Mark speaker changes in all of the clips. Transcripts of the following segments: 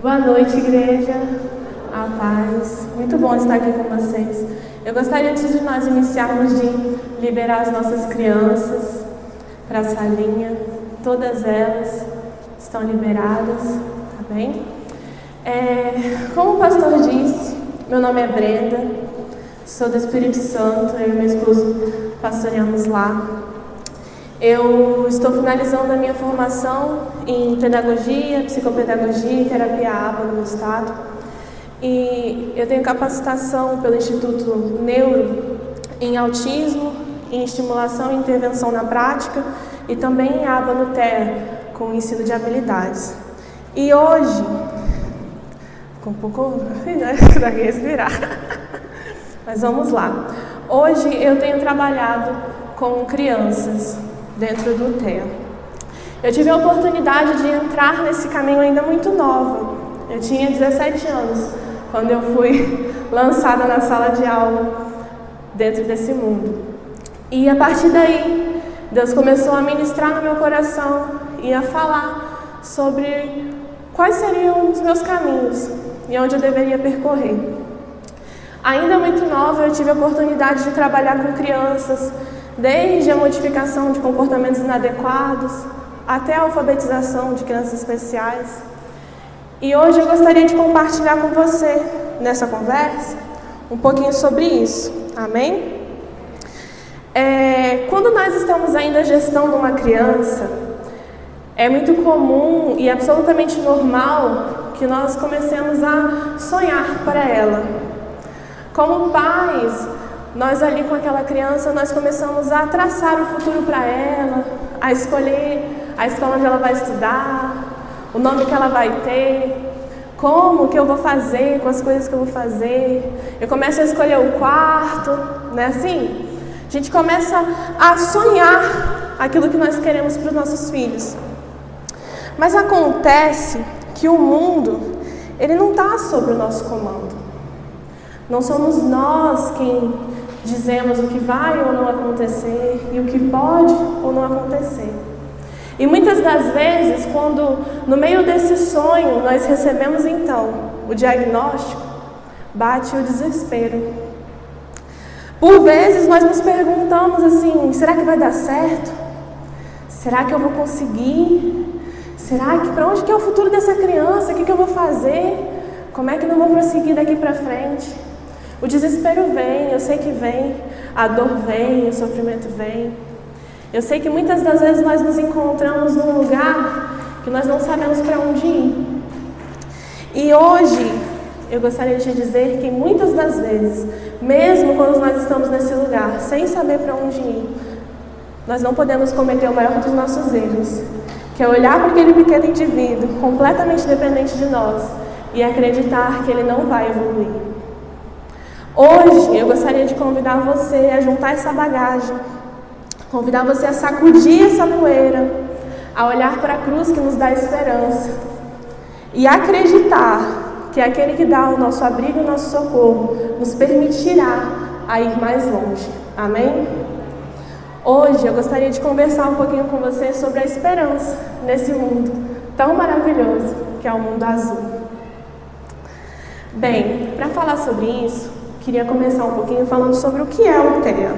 Speaker 1: Boa noite, igreja. A paz. Muito bom estar aqui com vocês. Eu gostaria, antes de nós iniciarmos, de liberar as nossas crianças para a salinha. Todas elas estão liberadas, tá bem? É, como o pastor disse, meu nome é Brenda, sou do Espírito Santo, eu e meu esposo pastoreamos lá. Eu estou finalizando a minha formação em pedagogia, psicopedagogia e terapia ABA no estado. E eu tenho capacitação pelo Instituto Neuro em autismo, em estimulação e intervenção na prática e também em ABA no TEA, com ensino de habilidades. E hoje, com um pouco da respirar, mas vamos lá. Hoje eu tenho trabalhado com crianças dentro do TEA. Eu tive a oportunidade de entrar nesse caminho ainda muito nova. Eu tinha 17 anos quando eu fui lançada na sala de aula dentro desse mundo. E a partir daí, Deus começou a ministrar no meu coração e a falar sobre quais seriam os meus caminhos e onde eu deveria percorrer. Ainda muito nova, eu tive a oportunidade de trabalhar com crianças desde a modificação de comportamentos inadequados até a alfabetização de crianças especiais. E hoje eu gostaria de compartilhar com você, nessa conversa, um pouquinho sobre isso. Amém? É, quando nós estamos ainda gestão de uma criança, é muito comum e absolutamente normal que nós comecemos a sonhar para ela. Como pais, nós ali com aquela criança, nós começamos a traçar o futuro para ela, a escolher a escola onde ela vai estudar, o nome que ela vai ter, como que eu vou fazer com as coisas que eu vou fazer. Eu começo a escolher o quarto, né assim? A gente começa a sonhar aquilo que nós queremos para os nossos filhos. Mas acontece que o mundo, ele não está sob o nosso comando. Não somos nós quem dizemos o que vai ou não acontecer e o que pode ou não acontecer. E muitas das vezes, quando no meio desse sonho nós recebemos então o diagnóstico, bate o desespero. Por vezes nós nos perguntamos assim: será que vai dar certo? Será que eu vou conseguir? Será que para onde que é o futuro dessa criança? O que, que eu vou fazer? Como é que eu vou prosseguir daqui para frente? O desespero vem, eu sei que vem, a dor vem, o sofrimento vem. Eu sei que muitas das vezes nós nos encontramos num lugar que nós não sabemos para onde ir. E hoje eu gostaria de dizer que muitas das vezes, mesmo quando nós estamos nesse lugar, sem saber para onde ir, nós não podemos cometer o maior dos nossos erros, que é olhar para aquele pequeno indivíduo completamente dependente de nós e acreditar que ele não vai evoluir. Hoje eu gostaria de convidar você a juntar essa bagagem, convidar você a sacudir essa poeira, a olhar para a cruz que nos dá esperança e acreditar que aquele que dá o nosso abrigo e o nosso socorro nos permitirá a ir mais longe. Amém? Hoje eu gostaria de conversar um pouquinho com você sobre a esperança nesse mundo tão maravilhoso que é o mundo azul. Bem, para falar sobre isso, queria começar um pouquinho falando sobre o que é o TEA.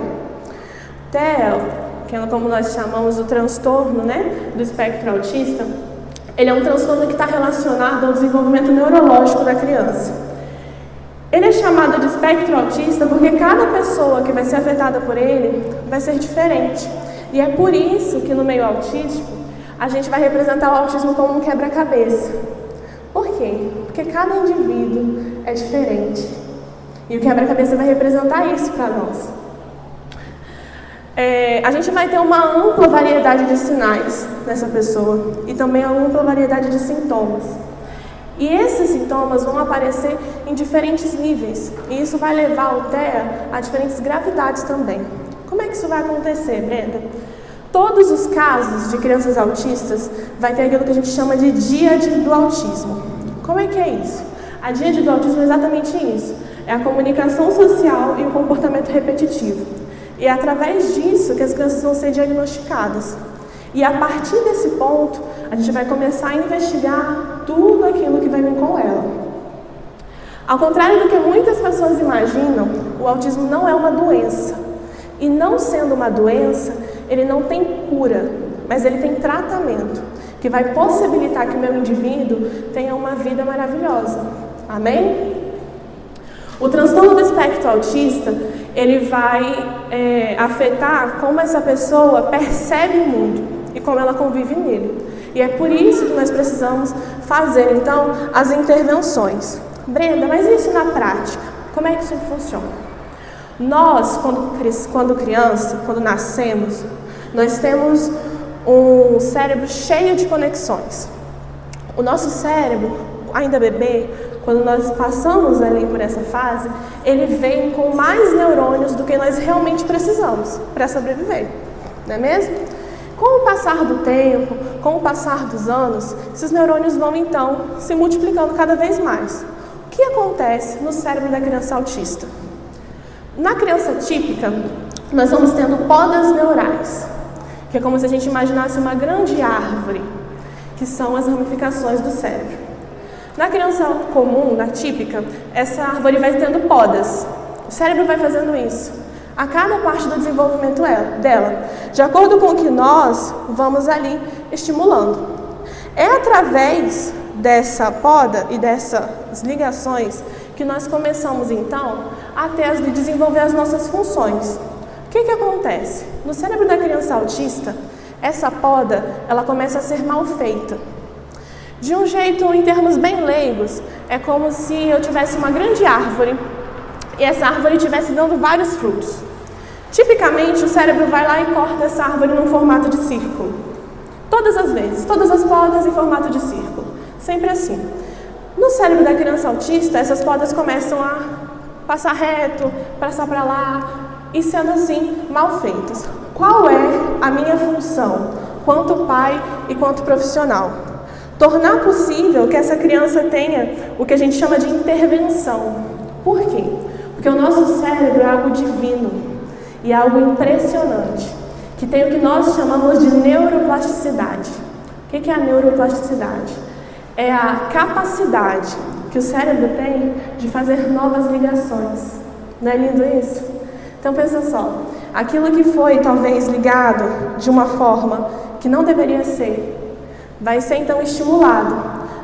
Speaker 1: TEA, que é como nós chamamos o transtorno né, do espectro autista, ele é um transtorno que está relacionado ao desenvolvimento neurológico da criança. Ele é chamado de espectro autista porque cada pessoa que vai ser afetada por ele vai ser diferente. E é por isso que no meio autístico a gente vai representar o autismo como um quebra-cabeça. Por quê? Porque cada indivíduo é diferente. E o quebra-cabeça vai representar isso para nós. É, a gente vai ter uma ampla variedade de sinais nessa pessoa e também uma ampla variedade de sintomas. E esses sintomas vão aparecer em diferentes níveis, e isso vai levar o TEA a diferentes gravidades também. Como é que isso vai acontecer, Brenda? Todos os casos de crianças autistas vai ter aquilo que a gente chama de díade do autismo. Como é que é isso? A díade do autismo é exatamente isso é a comunicação social e o comportamento repetitivo. E é através disso que as crianças vão ser diagnosticadas. E a partir desse ponto, a gente vai começar a investigar tudo aquilo que vai vir com Ao contrário do que muitas pessoas imaginam, o autismo não é uma doença. E não sendo uma doença, ele não tem cura, mas ele tem tratamento que vai possibilitar que o meu indivíduo tenha uma vida maravilhosa. Amém? O transtorno do espectro autista, ele vai é, afetar como essa pessoa percebe o mundo e como ela convive nele. E é por isso que nós precisamos fazer, então, as intervenções. Brenda, mas isso na prática? Como é que isso funciona? Nós, quando, quando criança, quando nascemos, nós temos um cérebro cheio de conexões. O nosso cérebro, ainda bebê, quando nós passamos ali por essa fase, ele vem com mais neurônios do que nós realmente precisamos para sobreviver, não é mesmo? Com o passar do tempo, com o passar dos anos, esses neurônios vão então se multiplicando cada vez mais. O que acontece no cérebro da criança autista? Na criança típica, nós vamos tendo podas neurais que é como se a gente imaginasse uma grande árvore, que são as ramificações do cérebro. Na criança comum, na típica, essa árvore vai tendo podas. O cérebro vai fazendo isso a cada parte do desenvolvimento é, dela, de acordo com o que nós vamos ali estimulando. É através dessa poda e dessas ligações que nós começamos então a ter, desenvolver as nossas funções que, que acontece? No cérebro da criança autista, essa poda ela começa a ser mal feita. De um jeito, em termos bem leigos, é como se eu tivesse uma grande árvore e essa árvore estivesse dando vários frutos. Tipicamente, o cérebro vai lá e corta essa árvore num formato de círculo. Todas as vezes, todas as podas em formato de círculo. Sempre assim. No cérebro da criança autista, essas podas começam a passar reto, passar para lá, e sendo assim mal feitos. Qual é a minha função, quanto pai e quanto profissional? Tornar possível que essa criança tenha o que a gente chama de intervenção. Por quê? Porque o nosso cérebro é algo divino e é algo impressionante, que tem o que nós chamamos de neuroplasticidade. O que é a neuroplasticidade? É a capacidade que o cérebro tem de fazer novas ligações. Não é lindo isso? Então pensa só, aquilo que foi talvez ligado de uma forma que não deveria ser, vai ser então estimulado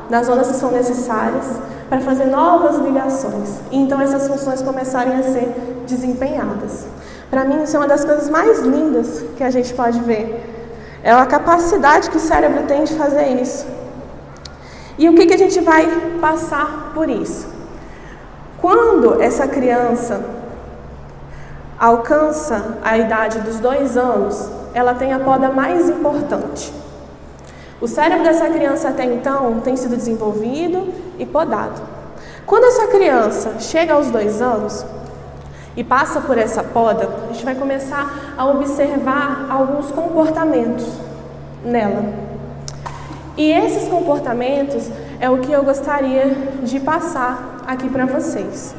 Speaker 1: nas zonas que são necessárias para fazer novas ligações e então essas funções começarem a ser desempenhadas. Para mim isso é uma das coisas mais lindas que a gente pode ver. É a capacidade que o cérebro tem de fazer isso. E o que, que a gente vai passar por isso? Quando essa criança alcança a idade dos dois anos, ela tem a poda mais importante. O cérebro dessa criança até então tem sido desenvolvido e podado. Quando essa criança chega aos dois anos e passa por essa poda, a gente vai começar a observar alguns comportamentos nela. E esses comportamentos é o que eu gostaria de passar aqui para vocês.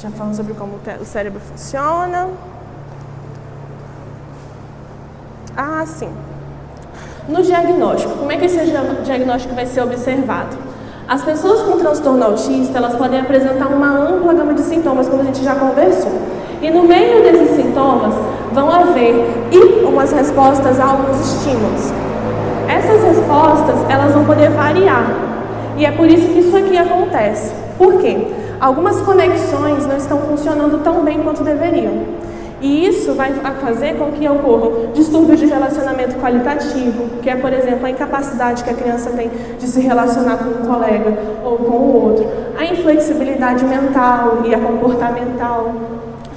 Speaker 1: Já falamos sobre como o cérebro funciona. Ah, sim. No diagnóstico, como é que esse diagnóstico vai ser observado? As pessoas com transtorno autista, elas podem apresentar uma ampla gama de sintomas, como a gente já conversou. E no meio desses sintomas vão haver umas respostas a alguns estímulos. Essas respostas, elas vão poder variar. E é por isso que isso aqui acontece. Por quê? algumas conexões não estão funcionando tão bem quanto deveriam. E isso vai fazer com que ocorram distúrbios de relacionamento qualitativo, que é, por exemplo, a incapacidade que a criança tem de se relacionar com um colega ou com o outro, a inflexibilidade mental e a comportamental,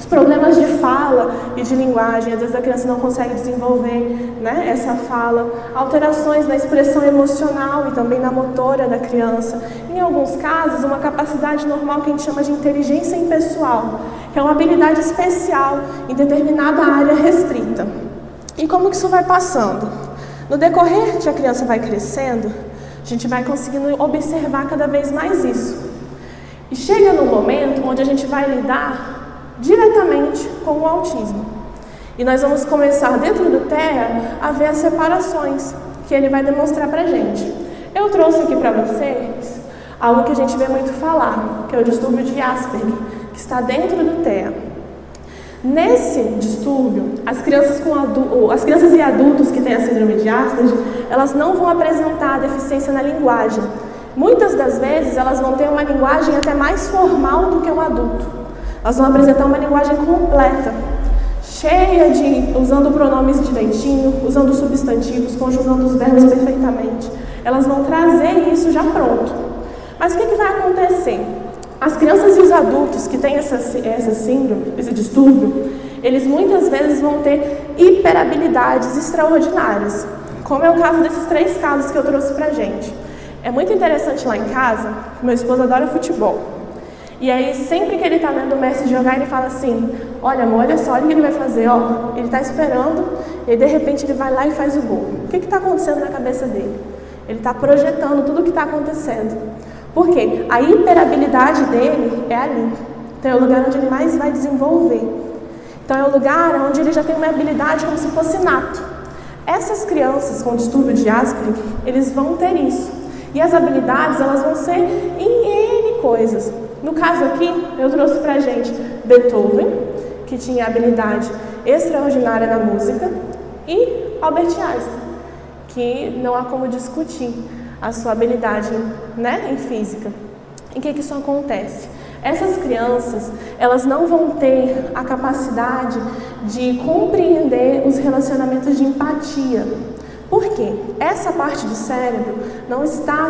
Speaker 1: os problemas de fala e de linguagem, às vezes a criança não consegue desenvolver né, essa fala, alterações na expressão emocional e também na motora da criança. Em alguns casos, uma capacidade normal que a gente chama de inteligência impessoal, que é uma habilidade especial em determinada área restrita. E como que isso vai passando? No decorrer que a criança vai crescendo, a gente vai conseguindo observar cada vez mais isso. E chega num momento onde a gente vai lidar diretamente com o autismo. E nós vamos começar dentro do TEA a ver as separações que ele vai demonstrar para gente. Eu trouxe aqui para vocês algo que a gente vê muito falar, que é o distúrbio de Asperger, que está dentro do TEA. Nesse distúrbio, as crianças, com as crianças e adultos que têm a síndrome de Asperger, elas não vão apresentar deficiência na linguagem. Muitas das vezes, elas vão ter uma linguagem até mais formal do que um adulto. Elas vão apresentar uma linguagem completa, cheia de usando pronomes direitinho, usando substantivos, conjugando os verbos perfeitamente. Elas vão trazer isso já pronto. Mas o que, que vai acontecer? As crianças e os adultos que têm essa, essa síndrome, esse distúrbio, eles muitas vezes vão ter hiperabilidades extraordinárias, como é o caso desses três casos que eu trouxe pra gente. É muito interessante lá em casa, meu esposo adora futebol. E aí, sempre que ele está vendo o Messi jogar, ele fala assim: Olha, amor, olha só, olha o que ele vai fazer. Ó, ele está esperando, e de repente ele vai lá e faz o gol. O que está acontecendo na cabeça dele? Ele está projetando tudo o que está acontecendo. Por quê? A hiperabilidade dele é ali. Então, é o lugar onde ele mais vai desenvolver. Então, é o lugar onde ele já tem uma habilidade como se fosse nato. Essas crianças com distúrbio de Asperger, eles vão ter isso. E as habilidades, elas vão ser em N coisas. No caso aqui, eu trouxe para gente Beethoven, que tinha habilidade extraordinária na música, e Albert Einstein, que não há como discutir a sua habilidade né, em física. Em que, que isso acontece? Essas crianças, elas não vão ter a capacidade de compreender os relacionamentos de empatia. Por quê? Essa parte do cérebro não está,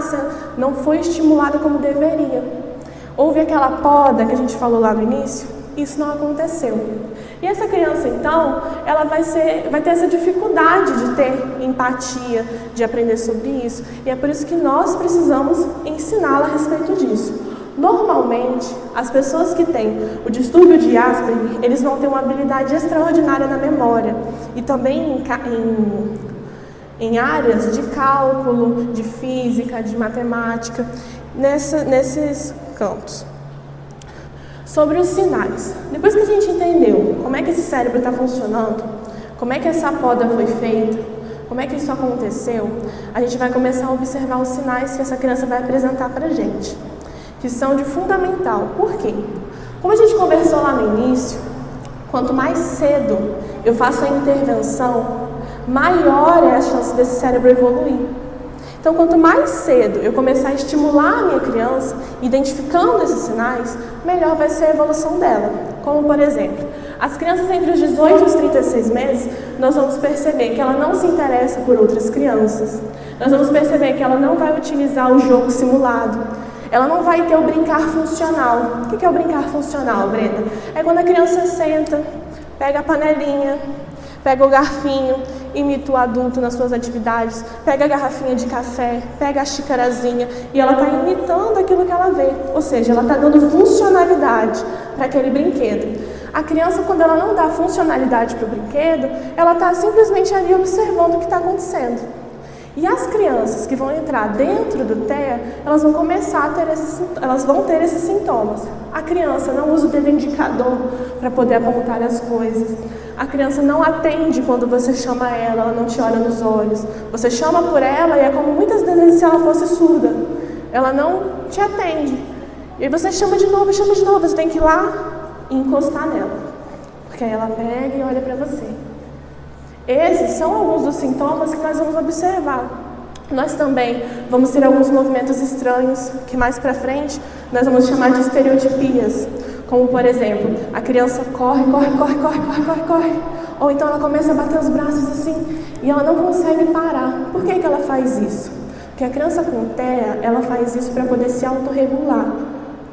Speaker 1: não foi estimulada como deveria. Houve aquela poda que a gente falou lá no início? Isso não aconteceu. E essa criança, então, ela vai, ser, vai ter essa dificuldade de ter empatia, de aprender sobre isso. E é por isso que nós precisamos ensiná-la a respeito disso. Normalmente, as pessoas que têm o distúrbio de Asperger, eles vão ter uma habilidade extraordinária na memória e também em, em, em áreas de cálculo, de física, de matemática, nessa, nesses campos. Sobre os sinais. Depois que a gente entendeu como é que esse cérebro está funcionando, como é que essa poda foi feita, como é que isso aconteceu, a gente vai começar a observar os sinais que essa criança vai apresentar para a gente, que são de fundamental. Por quê? Como a gente conversou lá no início, quanto mais cedo eu faço a intervenção, maior é a chance desse cérebro evoluir. Então, quanto mais cedo eu começar a estimular a minha criança, identificando esses sinais, melhor vai ser a evolução dela. Como, por exemplo, as crianças entre os 18 e os 36 meses, nós vamos perceber que ela não se interessa por outras crianças. Nós vamos perceber que ela não vai utilizar o jogo simulado. Ela não vai ter o brincar funcional. O que é o brincar funcional, Brenda? É quando a criança senta, pega a panelinha, pega o garfinho imita o adulto nas suas atividades, pega a garrafinha de café, pega a xicarazinha e ela está imitando aquilo que ela vê, ou seja, ela está dando funcionalidade para aquele brinquedo. A criança, quando ela não dá funcionalidade para o brinquedo, ela está simplesmente ali observando o que está acontecendo. E as crianças que vão entrar dentro do TEA, elas vão começar a ter esses, elas vão ter esses sintomas. A criança não usa o dedo indicador para poder apontar as coisas. A criança não atende quando você chama ela, ela não te olha nos olhos. Você chama por ela e é como muitas vezes se ela fosse surda. Ela não te atende. E você chama de novo, chama de novo. Você tem que ir lá e encostar nela. Porque aí ela pega e olha para você. Esses são alguns dos sintomas que nós vamos observar. Nós também vamos ter alguns movimentos estranhos que mais para frente nós vamos chamar de estereotipias. Como, por exemplo, a criança corre, corre, corre, corre, corre, corre, corre. Ou então ela começa a bater os braços assim e ela não consegue parar. Por que, que ela faz isso? Porque a criança com TEA, ela faz isso para poder se autorregular,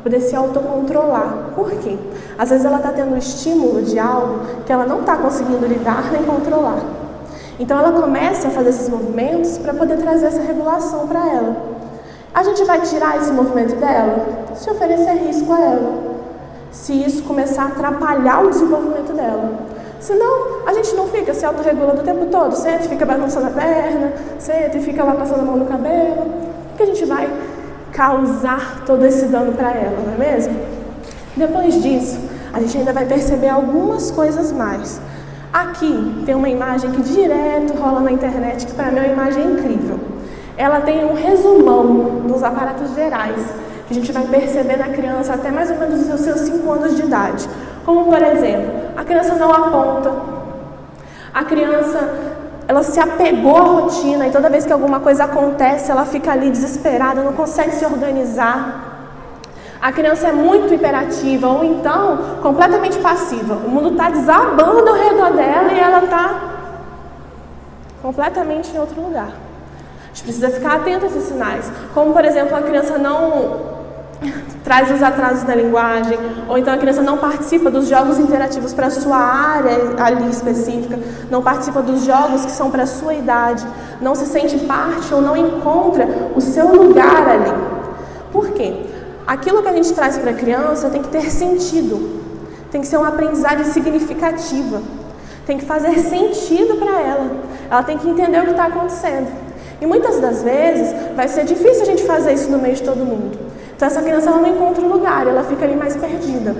Speaker 1: poder se autocontrolar. Por quê? Às vezes ela está tendo um estímulo de algo que ela não está conseguindo lidar nem controlar. Então ela começa a fazer esses movimentos para poder trazer essa regulação para ela. A gente vai tirar esse movimento dela se oferecer risco a ela se isso começar a atrapalhar o desenvolvimento dela. Senão, a gente não fica se autorregulando o tempo todo. Senta e fica balançando a perna, senta e fica lá passando a mão no cabelo. Porque a gente vai causar todo esse dano para ela, não é mesmo? Depois disso, a gente ainda vai perceber algumas coisas mais. Aqui tem uma imagem que direto rola na internet, que para mim é uma imagem incrível. Ela tem um resumão dos aparatos gerais, que a gente vai perceber na criança até mais ou menos os seus 5 anos de idade. Como, por exemplo, a criança não aponta, a criança ela se apegou à rotina e toda vez que alguma coisa acontece, ela fica ali desesperada, não consegue se organizar. A criança é muito hiperativa ou então completamente passiva. O mundo está desabando ao redor dela e ela está completamente em outro lugar. A gente precisa ficar atento a esses sinais. Como, por exemplo, a criança não traz os atrasos na linguagem, ou então a criança não participa dos jogos interativos para a sua área ali específica, não participa dos jogos que são para a sua idade, não se sente parte ou não encontra o seu lugar ali. Por quê? Aquilo que a gente traz para a criança tem que ter sentido, tem que ser uma aprendizagem significativa, tem que fazer sentido para ela, ela tem que entender o que está acontecendo. E muitas das vezes vai ser difícil a gente fazer isso no meio de todo mundo. Então essa criança ela não encontra um lugar, ela fica ali mais perdida.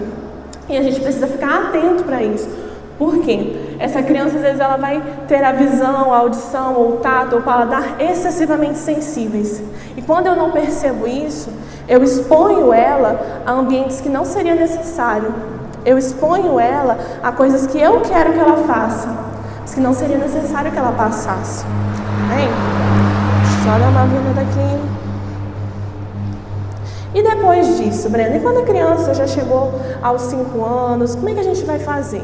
Speaker 1: E a gente precisa ficar atento para isso. Por quê? Essa criança às vezes ela vai ter a visão, a audição, ou o tato, ou o paladar excessivamente sensíveis. E quando eu não percebo isso, eu exponho ela a ambientes que não seria necessário. Eu exponho ela a coisas que eu quero que ela faça, mas que não seria necessário que ela passasse. Amém? Só dar uma vinda daqui. E depois disso, Brenda, e quando a criança já chegou aos 5 anos, como é que a gente vai fazer?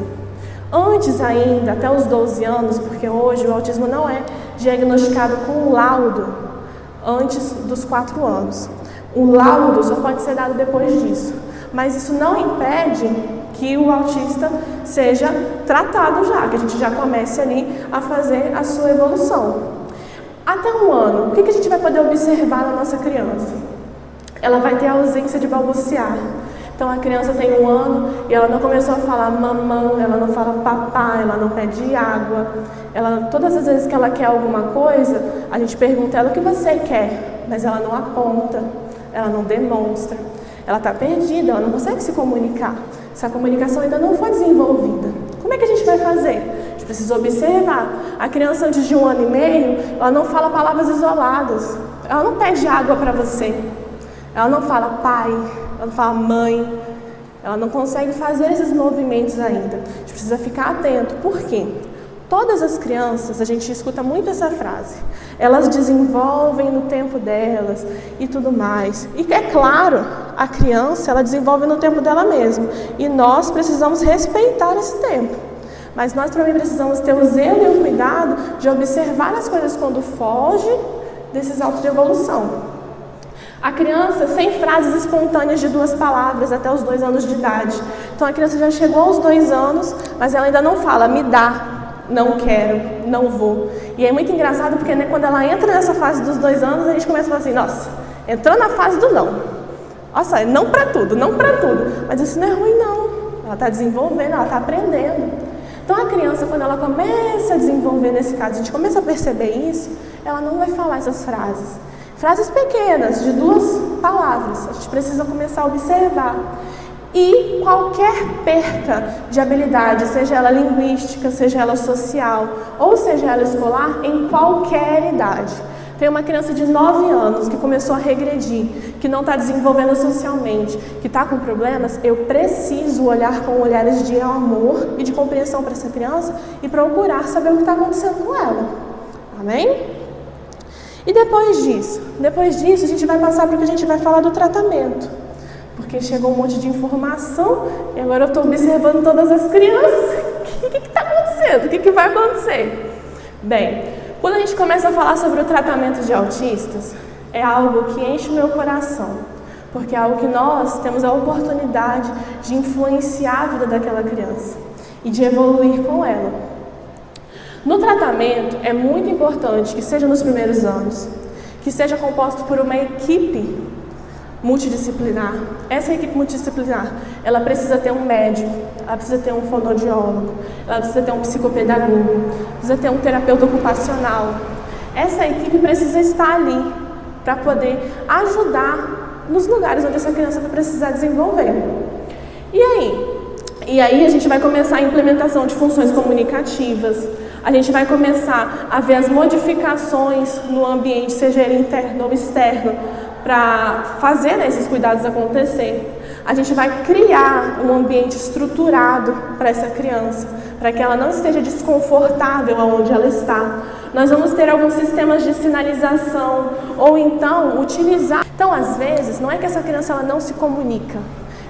Speaker 1: Antes ainda, até os 12 anos, porque hoje o autismo não é diagnosticado com laudo antes dos 4 anos. O laudo só pode ser dado depois disso. Mas isso não impede que o autista seja tratado já, que a gente já comece ali a fazer a sua evolução. Até um ano, o que a gente vai poder observar na nossa criança? Ela vai ter ausência de balbuciar. Então a criança tem um ano e ela não começou a falar mamão, ela não fala papá, ela não pede água. Ela, todas as vezes que ela quer alguma coisa, a gente pergunta ela o que você quer, mas ela não aponta ela não demonstra, ela está perdida, ela não consegue se comunicar. Essa comunicação ainda não foi desenvolvida. Como é que a gente vai fazer? A gente precisa observar. A criança antes de um ano e meio, ela não fala palavras isoladas. Ela não pede água para você. Ela não fala pai, ela não fala mãe. Ela não consegue fazer esses movimentos ainda. A gente precisa ficar atento. Por quê? Todas as crianças, a gente escuta muito essa frase, elas desenvolvem no tempo delas e tudo mais. E é claro, a criança, ela desenvolve no tempo dela mesma. E nós precisamos respeitar esse tempo. Mas nós também precisamos ter o zelo e o cuidado de observar as coisas quando foge desses autos de evolução. A criança sem frases espontâneas de duas palavras até os dois anos de idade. Então a criança já chegou aos dois anos, mas ela ainda não fala, me dá, não quero, não vou. E é muito engraçado porque né, quando ela entra nessa fase dos dois anos, a gente começa a falar assim, nossa, entrou na fase do não. Nossa, é não para tudo, não para tudo. Mas isso não é ruim não. Ela está desenvolvendo, ela está aprendendo. Então a criança, quando ela começa a desenvolver nesse caso, a gente começa a perceber isso, ela não vai falar essas frases. Frases pequenas, de duas palavras. A gente precisa começar a observar. E qualquer perca de habilidade, seja ela linguística, seja ela social, ou seja ela escolar, em qualquer idade. Tem uma criança de 9 anos que começou a regredir, que não está desenvolvendo socialmente, que está com problemas, eu preciso olhar com olhares de amor e de compreensão para essa criança e procurar saber o que está acontecendo com ela. Amém? E depois disso? Depois disso, a gente vai passar para o que a gente vai falar do tratamento porque chegou um monte de informação e agora eu estou observando todas as crianças. O que está acontecendo? O que, que vai acontecer? Bem, quando a gente começa a falar sobre o tratamento de autistas, é algo que enche o meu coração, porque é algo que nós temos a oportunidade de influenciar a vida daquela criança e de evoluir com ela. No tratamento, é muito importante que seja nos primeiros anos, que seja composto por uma equipe multidisciplinar. Essa equipe multidisciplinar, ela precisa ter um médico, ela precisa ter um fonoaudiólogo, ela precisa ter um psicopedagogo, precisa ter um terapeuta ocupacional. Essa equipe precisa estar ali para poder ajudar nos lugares onde essa criança vai precisar desenvolver. E aí, E aí a gente vai começar a implementação de funções comunicativas. A gente vai começar a ver as modificações no ambiente, seja ele interno ou externo, para fazer né, esses cuidados acontecer. A gente vai criar um ambiente estruturado para essa criança, para que ela não esteja desconfortável aonde ela está. Nós vamos ter alguns sistemas de sinalização ou então utilizar. Então, às vezes, não é que essa criança ela não se comunica,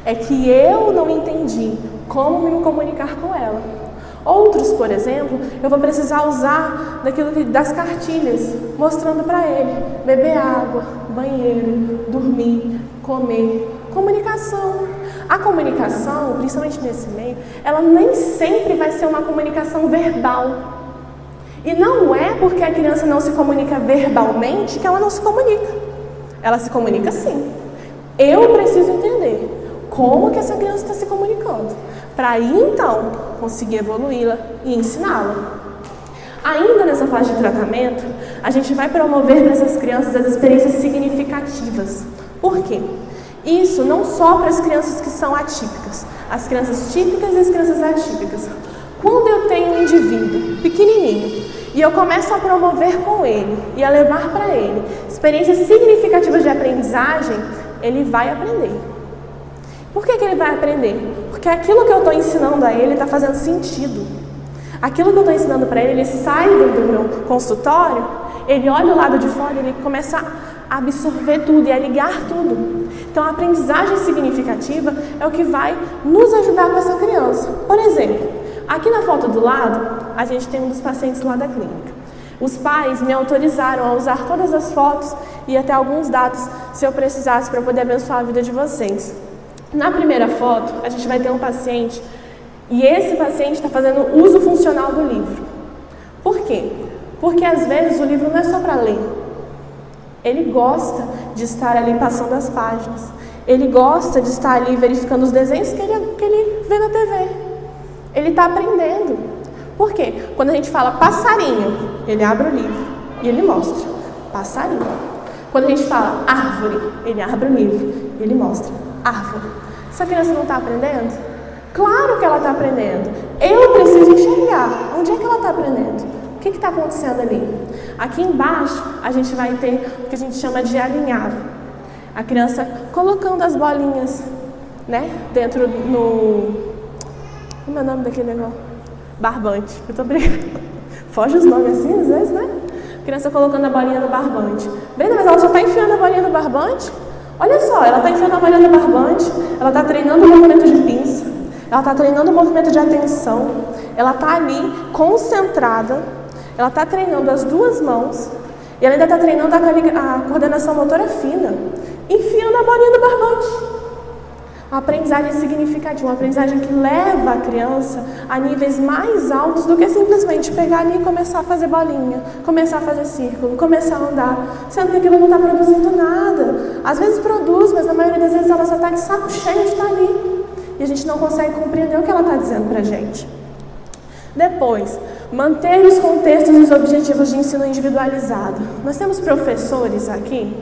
Speaker 1: é que eu não entendi como me comunicar com ela. Outros, por exemplo, eu vou precisar usar daquilo que, das cartilhas, mostrando para ele beber água, banheiro, dormir, comer, comunicação. A comunicação, principalmente nesse meio, ela nem sempre vai ser uma comunicação verbal. E não é porque a criança não se comunica verbalmente que ela não se comunica. Ela se comunica sim. Eu preciso entender como que essa criança está se comunicando, para aí então conseguir evoluí-la e ensiná-la. Ainda nessa fase de tratamento, a gente vai promover nessas crianças as experiências significativas. Por quê? Isso não só para as crianças que são atípicas, as crianças típicas e as crianças atípicas. Quando eu tenho um indivíduo pequenininho e eu começo a promover com ele e a levar para ele experiências significativas de aprendizagem, ele vai aprender. Por que, que ele vai aprender? Porque aquilo que eu estou ensinando a ele está fazendo sentido. Aquilo que eu estou ensinando para ele, ele sai do meu consultório, ele olha o lado de fora, ele começa a absorver tudo e a ligar tudo. Então, a aprendizagem significativa é o que vai nos ajudar com essa criança. Por exemplo, aqui na foto do lado, a gente tem um dos pacientes lá da clínica. Os pais me autorizaram a usar todas as fotos e até alguns dados se eu precisasse para poder abençoar a vida de vocês. Na primeira foto, a gente vai ter um paciente e esse paciente está fazendo uso funcional do livro. Por quê? Porque às vezes o livro não é só para ler. Ele gosta de estar ali passando as páginas. Ele gosta de estar ali verificando os desenhos que ele, que ele vê na TV. Ele está aprendendo. Por quê? Quando a gente fala passarinho, ele abre o livro e ele mostra. Passarinho. Quando a gente fala árvore, ele abre o livro e ele mostra. Árvore. Essa criança não está aprendendo? Claro que ela está aprendendo. Eu preciso enxergar. Onde é que ela está aprendendo? O que está acontecendo ali? Aqui embaixo, a gente vai ter o que a gente chama de alinhavo. A criança colocando as bolinhas, né? Dentro no. Como é o nome daquele negócio? Barbante. Tô brincando. Foge os nomes assim, às vezes, né? A criança colocando a bolinha no barbante. Brenda, mas ela só está enfiando a bolinha no barbante? Olha só, ela está enfiando a malha no barbante, ela está treinando o movimento de pinça, ela está treinando o movimento de atenção, ela está ali concentrada, ela está treinando as duas mãos e ela ainda está treinando a, a coordenação motora fina, enfiando a bolinha no barbante. Aprendizagem significativa, uma aprendizagem que leva a criança a níveis mais altos do que simplesmente pegar ali e começar a fazer bolinha, começar a fazer círculo, começar a andar, sendo que aquilo não está produzindo nada. Às vezes produz, mas na maioria das vezes ela só está de saco cheio de estar tá ali. E a gente não consegue compreender o que ela está dizendo para a gente. Depois, manter os contextos e os objetivos de ensino individualizado. Nós temos professores aqui?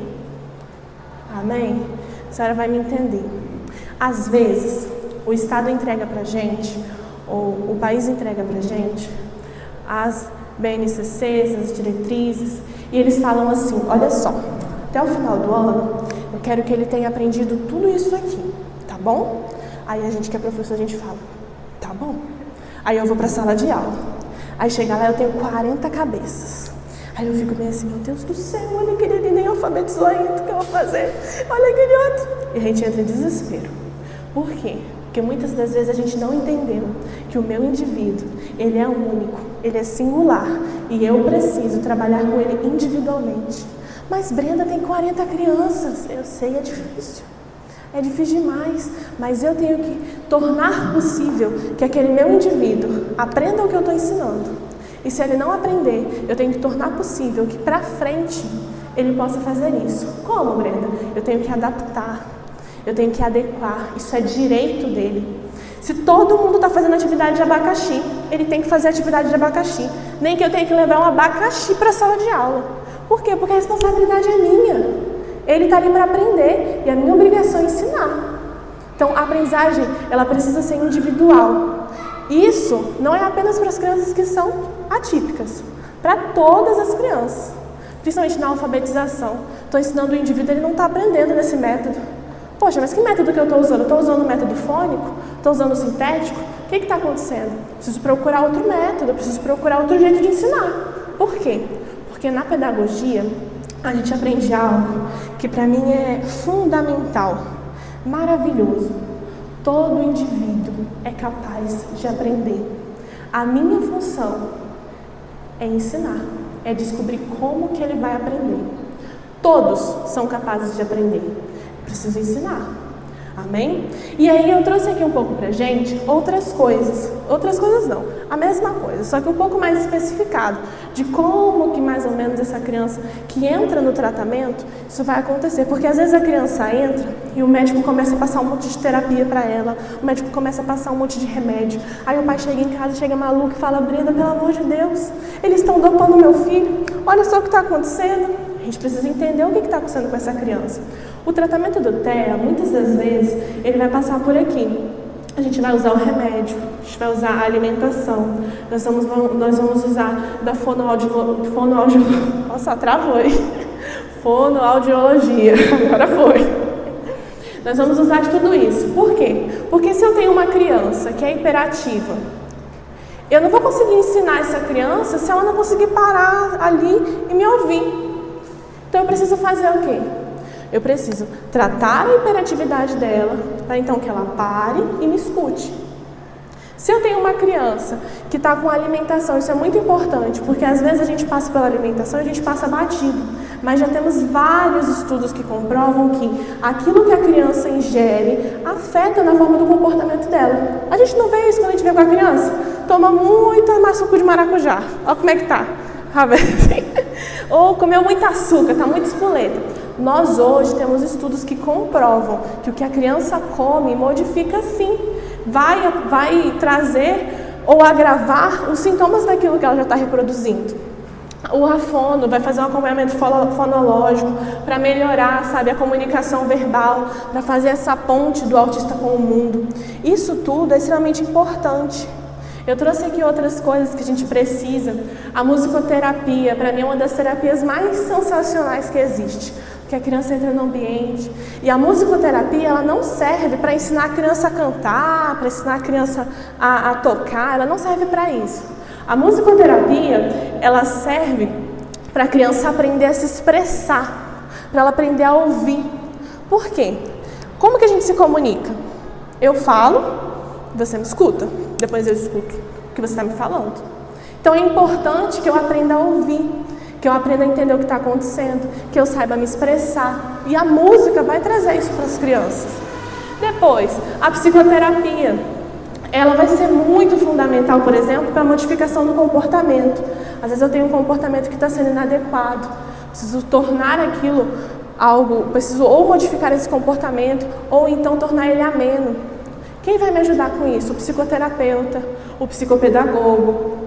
Speaker 1: Amém? A senhora vai me entender. Às vezes, o Estado entrega para gente, ou o país entrega para gente, as BNCCs, as diretrizes, e eles falam assim: olha só, até o final do ano, eu quero que ele tenha aprendido tudo isso aqui, tá bom? Aí a gente que é professor, a gente fala: tá bom. Aí eu vou para a sala de aula. Aí chega lá, eu tenho 40 cabeças. Aí eu fico bem assim, meu Deus do céu, olha aquele ali nem alfabetizou ainda, o que eu vou fazer? Olha aquele outro. E a gente entra em desespero. Por quê? Porque muitas das vezes a gente não entendeu que o meu indivíduo, ele é único, ele é singular e eu preciso trabalhar com ele individualmente. Mas Brenda tem 40 crianças, eu sei, é difícil. É difícil demais, mas eu tenho que tornar possível que aquele meu indivíduo aprenda o que eu estou ensinando. E se ele não aprender, eu tenho que tornar possível que para frente ele possa fazer isso. Como, Brenda? Eu tenho que adaptar, eu tenho que adequar, isso é direito dele. Se todo mundo está fazendo atividade de abacaxi, ele tem que fazer atividade de abacaxi. Nem que eu tenha que levar um abacaxi para a sala de aula. Por quê? Porque a responsabilidade é minha. Ele está ali para aprender e a minha obrigação é ensinar. Então, a aprendizagem, ela precisa ser individual. Isso não é apenas para as crianças que são atípicas, para todas as crianças, principalmente na alfabetização. Estou ensinando o indivíduo, ele não está aprendendo nesse método. Poxa, mas que método que eu estou usando? Estou usando o método fônico? Estou usando o sintético? O que está acontecendo? Preciso procurar outro método, preciso procurar outro jeito de ensinar. Por quê? Porque na pedagogia a gente aprende algo que para mim é fundamental, maravilhoso. Todo indivíduo é capaz de aprender. A minha função é ensinar, é descobrir como que ele vai aprender. Todos são capazes de aprender. Preciso ensinar. Amém? E aí eu trouxe aqui um pouco pra gente outras coisas. Outras coisas não, a mesma coisa, só que um pouco mais especificado de como que mais ou menos essa criança que entra no tratamento, isso vai acontecer. Porque às vezes a criança entra e o médico começa a passar um monte de terapia para ela, o médico começa a passar um monte de remédio. Aí o pai chega em casa, chega maluco e fala: Brenda, pelo amor de Deus, eles estão dopando meu filho, olha só o que está acontecendo. A gente precisa entender o que está acontecendo com essa criança. O tratamento do TEA, muitas das vezes, ele vai passar por aqui. A gente vai usar o remédio, a gente vai usar a alimentação, nós vamos, nós vamos usar da fonoaudio, fonoaudio, nossa, travou aí, fonoaudiologia, agora foi. Nós vamos usar de tudo isso. Por quê? Porque se eu tenho uma criança que é hiperativa, eu não vou conseguir ensinar essa criança se ela não conseguir parar ali e me ouvir. Então eu preciso fazer o quê? Eu preciso tratar a hiperatividade dela, para então que ela pare e me escute. Se eu tenho uma criança que está com alimentação, isso é muito importante, porque às vezes a gente passa pela alimentação e a gente passa batido. Mas já temos vários estudos que comprovam que aquilo que a criança ingere afeta na forma do comportamento dela. A gente não vê isso quando a gente vê com a criança. Toma muito suco de maracujá. Olha como é que tá. Ou comeu muito açúcar, está muito espoleta. Nós hoje temos estudos que comprovam que o que a criança come modifica sim, vai, vai trazer ou agravar os sintomas daquilo que ela já está reproduzindo. O rafono vai fazer um acompanhamento fonológico para melhorar, sabe, a comunicação verbal, para fazer essa ponte do autista com o mundo. Isso tudo é extremamente importante. Eu trouxe aqui outras coisas que a gente precisa. A musicoterapia, para mim, é uma das terapias mais sensacionais que existe que a criança entra no ambiente. E a musicoterapia, ela não serve para ensinar a criança a cantar, para ensinar a criança a, a tocar, ela não serve para isso. A musicoterapia, ela serve para a criança aprender a se expressar, para ela aprender a ouvir. Por quê? Como que a gente se comunica? Eu falo, você me escuta, depois eu escuto o que você está me falando. Então é importante que eu aprenda a ouvir que eu aprenda a entender o que está acontecendo, que eu saiba me expressar. E a música vai trazer isso para as crianças. Depois, a psicoterapia. Ela vai ser muito fundamental, por exemplo, para a modificação do comportamento. Às vezes eu tenho um comportamento que está sendo inadequado. Preciso tornar aquilo algo, preciso ou modificar esse comportamento ou então tornar ele ameno. Quem vai me ajudar com isso? O psicoterapeuta, o psicopedagogo.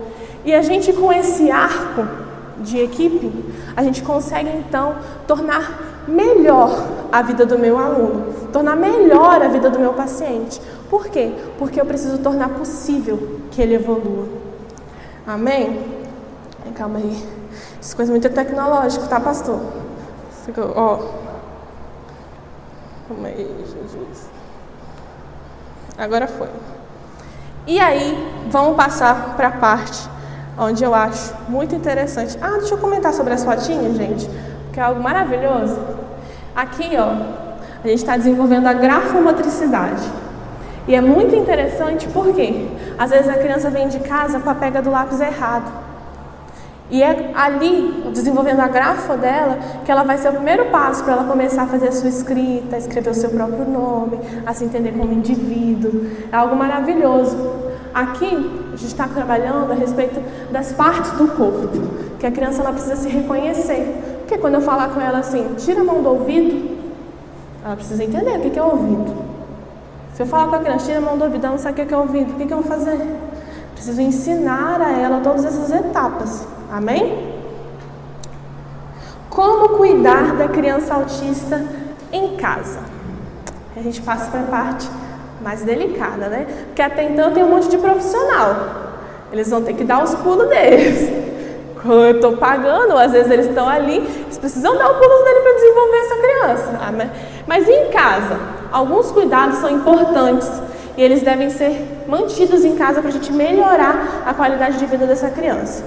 Speaker 1: E a gente com esse arco de equipe, a gente consegue então tornar melhor a vida do meu aluno, tornar melhor a vida do meu paciente. Por quê? Porque eu preciso tornar possível que ele evolua. Amém? Calma aí. Isso é coisa muito tecnológica, tá, pastor? Ó. Calma aí, Jesus. Agora foi. E aí, vamos passar para a parte onde eu acho muito interessante. Ah, deixa eu comentar sobre as fotinhas, gente, que é algo maravilhoso. Aqui, ó, a gente está desenvolvendo a grafomotricidade. E é muito interessante porque às vezes a criança vem de casa com a pega do lápis errado. E é ali, desenvolvendo a grafa dela, que ela vai ser o primeiro passo para ela começar a fazer a sua escrita, escrever o seu próprio nome, a se entender como indivíduo. É algo maravilhoso. Aqui, a gente está trabalhando a respeito das partes do corpo, que a criança ela precisa se reconhecer. Porque quando eu falar com ela assim, tira a mão do ouvido, ela precisa entender o que é ouvido. Se eu falar com a criança, tira a mão do ouvido, ela não sabe o que é ouvido, o que eu vou fazer? Preciso ensinar a ela todas essas etapas. Amém? Como cuidar da criança autista em casa? a gente passa para a parte mais delicada, né? Porque até então tem um monte de profissional. Eles vão ter que dar os pulos deles. Quando eu estou pagando, às vezes eles estão ali, eles precisam dar os pulos dele para desenvolver essa criança. Ah, mas em casa, alguns cuidados são importantes e eles devem ser mantidos em casa para a gente melhorar a qualidade de vida dessa criança.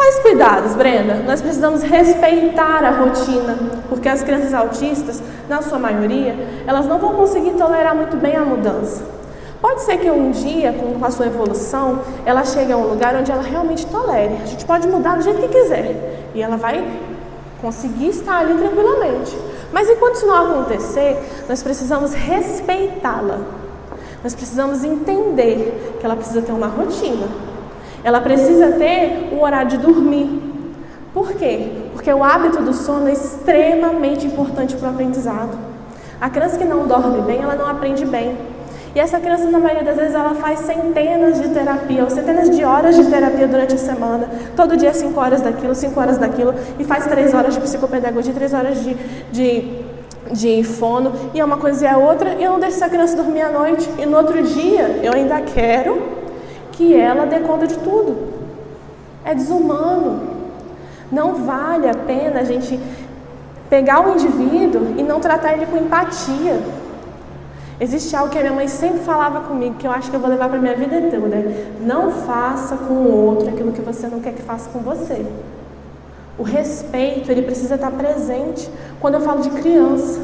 Speaker 1: Quais cuidados, Brenda? Nós precisamos respeitar a rotina, porque as crianças autistas, na sua maioria, elas não vão conseguir tolerar muito bem a mudança. Pode ser que um dia, com a sua evolução, ela chegue a um lugar onde ela realmente tolere. A gente pode mudar do jeito que quiser e ela vai conseguir estar ali tranquilamente. Mas enquanto isso não acontecer, nós precisamos respeitá-la. Nós precisamos entender que ela precisa ter uma rotina. Ela precisa ter um horário de dormir. Por quê? Porque o hábito do sono é extremamente importante para o aprendizado. A criança que não dorme bem, ela não aprende bem. E essa criança, na maioria das vezes, ela faz centenas de terapia, ou centenas de horas de terapia durante a semana. Todo dia, cinco horas daquilo, cinco horas daquilo. E faz três horas de psicopedagogia, três horas de, de, de fono. E é uma coisa e a outra. E eu não deixo essa criança dormir à noite. E no outro dia, eu ainda quero que ela dê conta de tudo. É desumano. Não vale a pena a gente pegar o indivíduo e não tratar ele com empatia. Existe algo que a minha mãe sempre falava comigo, que eu acho que eu vou levar para minha vida toda. Não faça com o outro aquilo que você não quer que faça com você. O respeito, ele precisa estar presente quando eu falo de criança.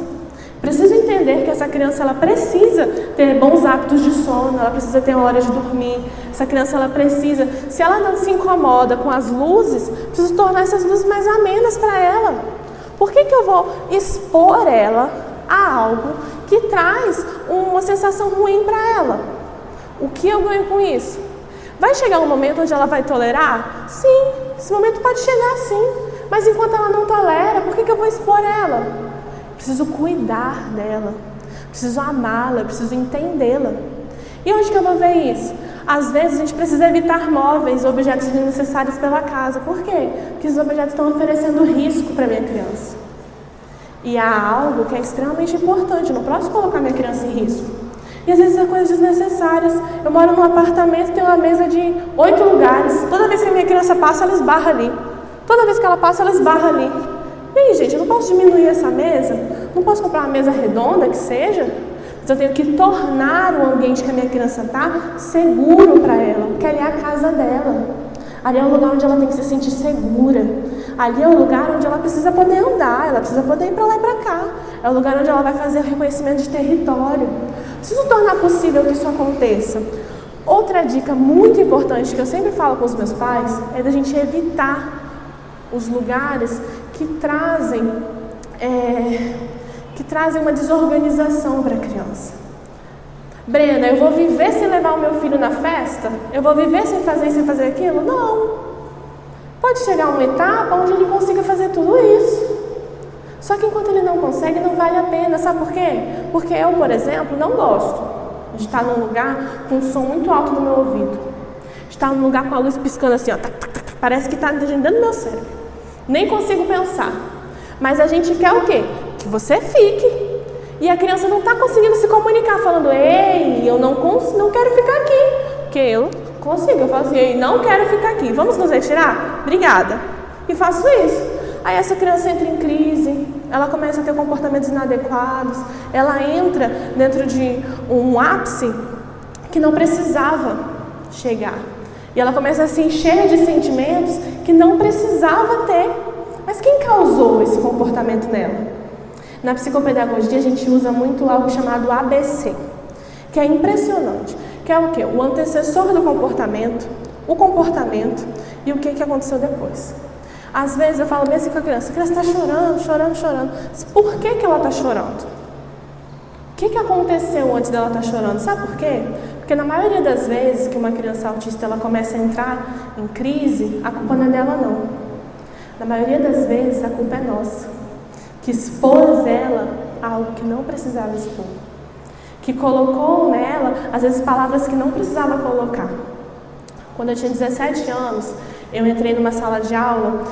Speaker 1: Preciso entender que essa criança ela precisa ter bons hábitos de sono, ela precisa ter horas de dormir. Essa criança ela precisa, se ela não se incomoda com as luzes, preciso tornar essas luzes mais amenas para ela. Por que, que eu vou expor ela a algo que traz uma sensação ruim para ela. O que eu ganho com isso? Vai chegar um momento onde ela vai tolerar? Sim, esse momento pode chegar sim. Mas enquanto ela não tolera, por que, que eu vou expor ela? Preciso cuidar dela, preciso amá-la, preciso entendê-la. E onde que eu vou ver isso? Às vezes a gente precisa evitar móveis, objetos desnecessários pela casa. Por quê? Porque esses objetos estão oferecendo risco para minha criança. E há algo que é extremamente importante, não posso colocar minha criança em risco. E às vezes são coisas desnecessárias. Eu moro num apartamento, tem uma mesa de oito lugares. Toda vez que a minha criança passa, ela esbarra ali. Toda vez que ela passa, ela esbarra ali. E aí, gente, eu não posso diminuir essa mesa? Não posso comprar uma mesa redonda que seja? Mas eu tenho que tornar o ambiente que a minha criança está seguro para ela, porque ali é a casa dela. Ali é um lugar onde ela tem que se sentir segura. Ali é um lugar onde ela precisa poder andar, ela precisa poder ir para lá e para cá. É um lugar onde ela vai fazer o reconhecimento de território. Preciso tornar possível que isso aconteça. Outra dica muito importante que eu sempre falo com os meus pais é da gente evitar os lugares que trazem é, que trazem uma desorganização para a criança. Brenda, eu vou viver sem levar o meu filho na festa? Eu vou viver sem fazer isso, sem fazer aquilo? Não. Pode chegar uma etapa onde ele consiga fazer tudo isso. Só que enquanto ele não consegue, não vale a pena. Sabe por quê? Porque eu, por exemplo, não gosto de estar num lugar com um som muito alto no meu ouvido. Estar num lugar com a luz piscando assim, ó, parece que está dentro do meu cérebro. Nem consigo pensar. Mas a gente quer o quê? Que você fique. E a criança não está conseguindo se comunicar, falando, ei, eu não, não quero ficar aqui. Porque eu consigo, eu falo assim, ei, não quero ficar aqui, vamos nos retirar? Obrigada. E faço isso. Aí essa criança entra em crise, ela começa a ter comportamentos inadequados, ela entra dentro de um ápice que não precisava chegar. E ela começa a se encher de sentimentos que não precisava ter. Mas quem causou esse comportamento nela? Na psicopedagogia a gente usa muito algo chamado ABC, que é impressionante, que é o que? O antecessor do comportamento, o comportamento e o que, que aconteceu depois. Às vezes eu falo bem assim com a criança, a criança está chorando, chorando, chorando. Por que, que ela está chorando? O que, que aconteceu antes dela estar tá chorando? Sabe por quê? Porque na maioria das vezes que uma criança autista ela começa a entrar em crise, a culpa não é dela não. Na maioria das vezes a culpa é nossa que expôs ela a algo que não precisava expor, que colocou nela, às vezes, palavras que não precisava colocar. Quando eu tinha 17 anos, eu entrei numa sala de aula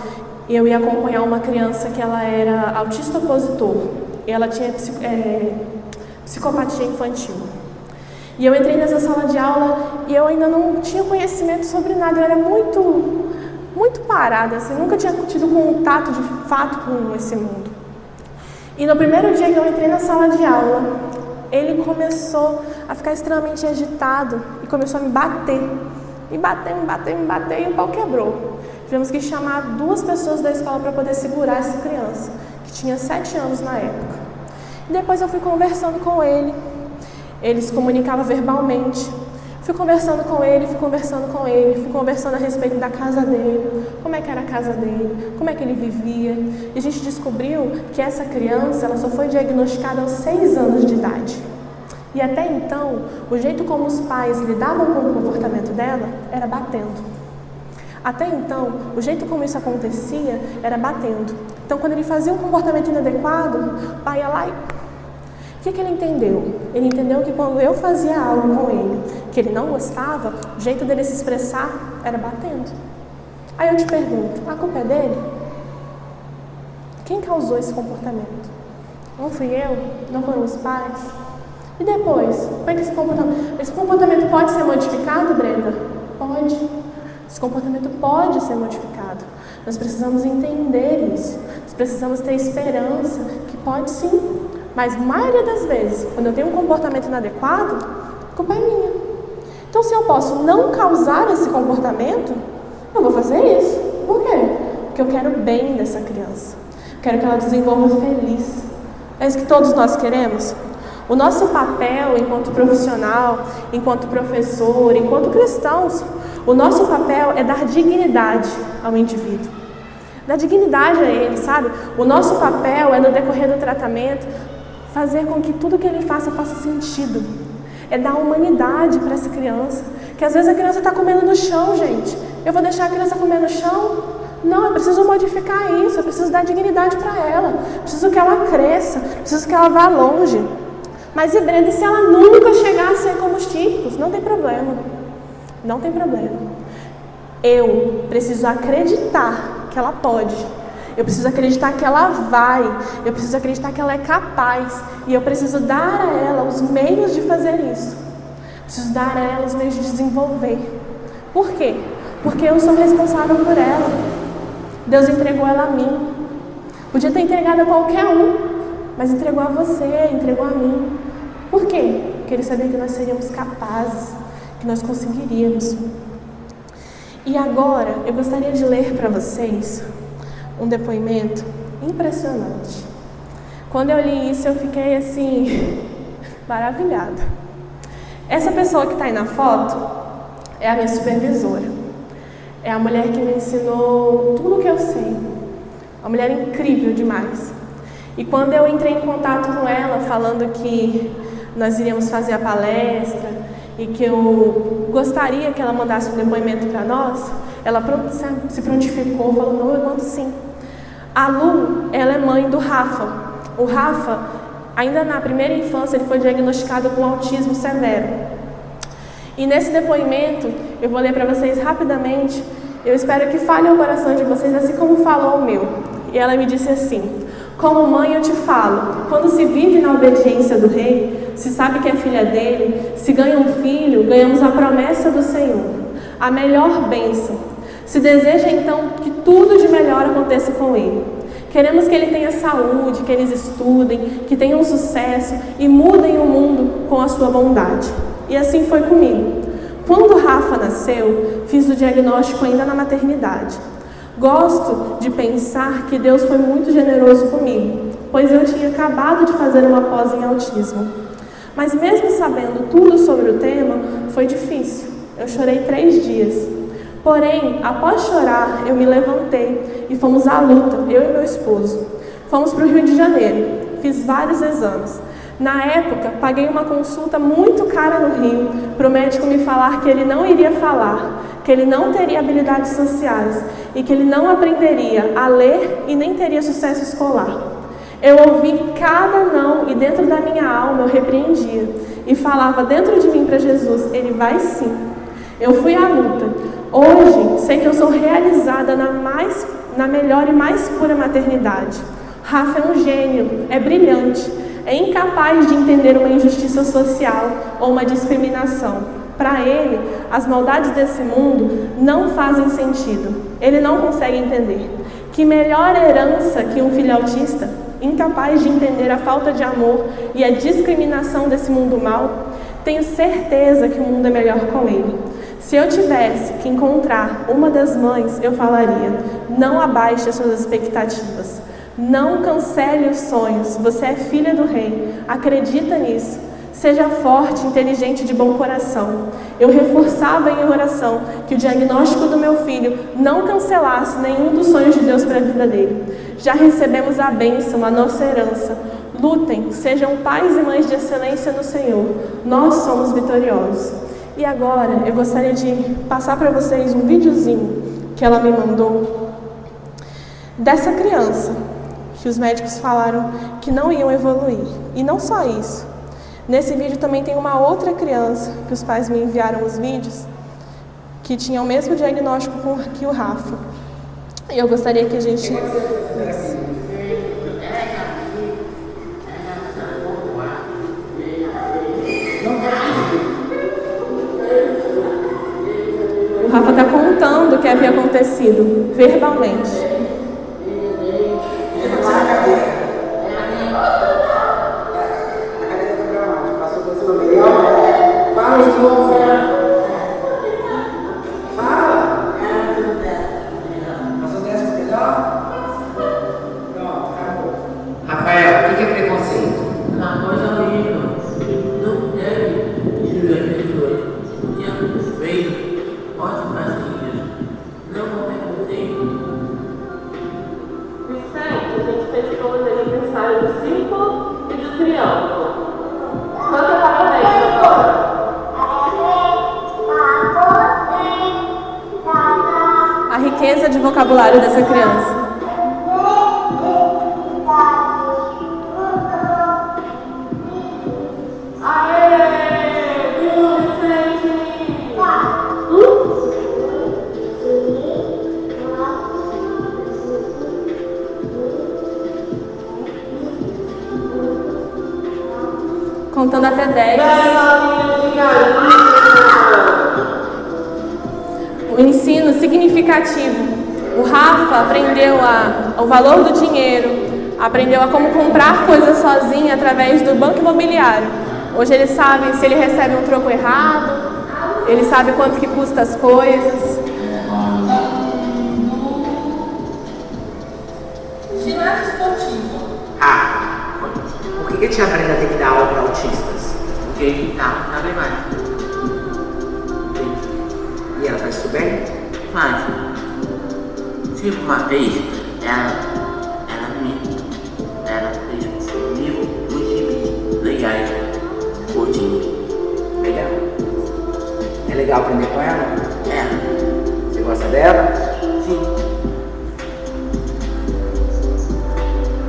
Speaker 1: e eu ia acompanhar uma criança que ela era autista opositor. E ela tinha é, psicopatia infantil. E eu entrei nessa sala de aula e eu ainda não tinha conhecimento sobre nada, eu era muito, muito parada, assim, nunca tinha tido contato de fato com esse mundo. E no primeiro dia que eu entrei na sala de aula, ele começou a ficar extremamente agitado e começou a me bater. Me bater, me bater, me bater e o pau quebrou. Tivemos que chamar duas pessoas da escola para poder segurar essa criança, que tinha sete anos na época. E depois eu fui conversando com ele. Ele se comunicava verbalmente. Fui conversando com ele, fui conversando com ele, fui conversando a respeito da casa dele, como é que era a casa dele, como é que ele vivia. E a gente descobriu que essa criança ela só foi diagnosticada aos seis anos de idade. E até então, o jeito como os pais lidavam com o comportamento dela era batendo. Até então, o jeito como isso acontecia era batendo. Então, quando ele fazia um comportamento inadequado, o pai ia lá e que, que, ele entendeu? Ele entendeu que quando eu fazia algo com ele que ele não gostava, o jeito dele se expressar era batendo. Aí eu te pergunto: a culpa é dele? Quem causou esse comportamento? Não fui eu? Não foram os pais? E depois? Como é que esse comportamento. Esse comportamento pode ser modificado, Brenda? Pode. Esse comportamento pode ser modificado. Nós precisamos entender isso. Nós precisamos ter esperança que pode sim mas, maioria das vezes, quando eu tenho um comportamento inadequado, a culpa é minha. Então, se eu posso não causar esse comportamento, eu vou fazer isso. Por quê? Porque eu quero o bem dessa criança. quero que ela desenvolva feliz. É isso que todos nós queremos? O nosso papel enquanto profissional, enquanto professor, enquanto cristãos, o nosso papel é dar dignidade ao indivíduo. Dar dignidade a ele, sabe? O nosso papel é, no decorrer do tratamento, fazer com que tudo que ele faça faça sentido. É dar humanidade para essa criança. Que às vezes a criança está comendo no chão, gente. Eu vou deixar a criança comer no chão? Não, eu preciso modificar isso. Eu preciso dar dignidade para ela. Preciso que ela cresça. Preciso que ela vá longe. Mas e Brenda, se ela nunca chegar a ser como os típicos? Não tem problema. Não tem problema. Eu preciso acreditar que ela pode eu preciso acreditar que ela vai. Eu preciso acreditar que ela é capaz. E eu preciso dar a ela os meios de fazer isso. Preciso dar a ela os meios de desenvolver. Por quê? Porque eu sou responsável por ela. Deus entregou ela a mim. Podia ter entregado a qualquer um, mas entregou a você, entregou a mim. Por quê? Porque ele sabia que nós seríamos capazes, que nós conseguiríamos. E agora eu gostaria de ler para vocês um depoimento impressionante. Quando eu li isso, eu fiquei assim, maravilhada. Essa pessoa que está aí na foto é a minha supervisora. É a mulher que me ensinou tudo o que eu sei. Uma mulher incrível demais. E quando eu entrei em contato com ela, falando que nós iríamos fazer a palestra e que eu gostaria que ela mandasse um depoimento para nós, ela se prontificou, falou: Não, eu mando sim. A Lu, ela é mãe do Rafa. O Rafa, ainda na primeira infância, ele foi diagnosticado com autismo severo. E nesse depoimento, eu vou ler para vocês rapidamente. Eu espero que fale ao coração de vocês, assim como falou o meu. E ela me disse assim: Como mãe, eu te falo, quando se vive na obediência do Rei, se sabe que é filha dele, se ganha um filho, ganhamos a promessa do Senhor, a melhor bênção se deseja então que tudo de melhor aconteça com ele. Queremos que ele tenha saúde, que eles estudem, que tenham sucesso e mudem o mundo com a sua bondade. E assim foi comigo. Quando Rafa nasceu, fiz o diagnóstico ainda na maternidade. Gosto de pensar que Deus foi muito generoso comigo, pois eu tinha acabado de fazer uma pós em autismo. Mas mesmo sabendo tudo sobre o tema, foi difícil. Eu chorei três dias. Porém, após chorar, eu me levantei e fomos à luta, eu e meu esposo. Fomos para o Rio de Janeiro, fiz vários exames. Na época, paguei uma consulta muito cara no Rio para o médico me falar que ele não iria falar, que ele não teria habilidades sociais e que ele não aprenderia a ler e nem teria sucesso escolar. Eu ouvi cada não e dentro da minha alma eu repreendia e falava dentro de mim para Jesus: Ele vai sim. Eu fui à luta, Hoje, sei que eu sou realizada na, mais, na melhor e mais pura maternidade. Rafa é um gênio, é brilhante, é incapaz de entender uma injustiça social ou uma discriminação. Para ele, as maldades desse mundo não fazem sentido. Ele não consegue entender. Que melhor herança que um filho autista, incapaz de entender a falta de amor e a discriminação desse mundo mal? Tenho certeza que o mundo é melhor com ele. Se eu tivesse que encontrar uma das mães, eu falaria: não abaixe as suas expectativas. Não cancele os sonhos. Você é filha do rei. Acredita nisso. Seja forte, inteligente, de bom coração. Eu reforçava em oração que o diagnóstico do meu filho não cancelasse nenhum dos sonhos de Deus para a vida dele. Já recebemos a bênção, a nossa herança. Lutem, sejam pais e mães de excelência no Senhor. Nós somos vitoriosos. E agora eu gostaria de passar para vocês um videozinho que ela me mandou dessa criança que os médicos falaram que não iam evoluir. E não só isso. Nesse vídeo também tem uma outra criança que os pais me enviaram os vídeos que tinha o mesmo diagnóstico que o Rafa. E eu gostaria que a gente está contando o que havia acontecido verbalmente. Hoje ele sabe se ele recebe um troco errado, ele sabe quanto que custa as coisas.
Speaker 2: Ginásio esportivo.
Speaker 3: Ah, por que, que a Brenda tem que dar aula para autistas? Porque ele tá na imagem. E ela faz isso bem?
Speaker 4: Faz. Tipo, uma vez, ela
Speaker 3: legal aprender com ela?
Speaker 4: É.
Speaker 3: Você gosta dela?
Speaker 4: Sim.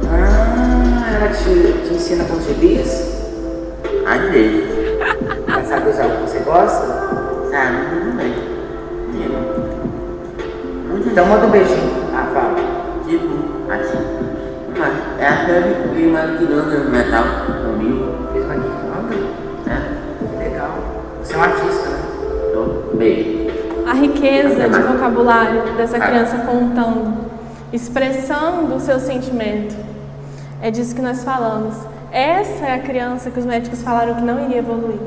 Speaker 3: Ah, ela te, te ensina com os gibis?
Speaker 4: Vezes.
Speaker 3: Mas sabe usar o que você gosta?
Speaker 4: Sabe, muito bem.
Speaker 3: Então manda um beijinho. Ah, fala.
Speaker 4: Tipo, assim. Mas essa é fez maquinando no metal comigo.
Speaker 1: Riqueza de vocabulário dessa criança contando, expressando o seu sentimento. É disso que nós falamos. Essa é a criança que os médicos falaram que não iria evoluir.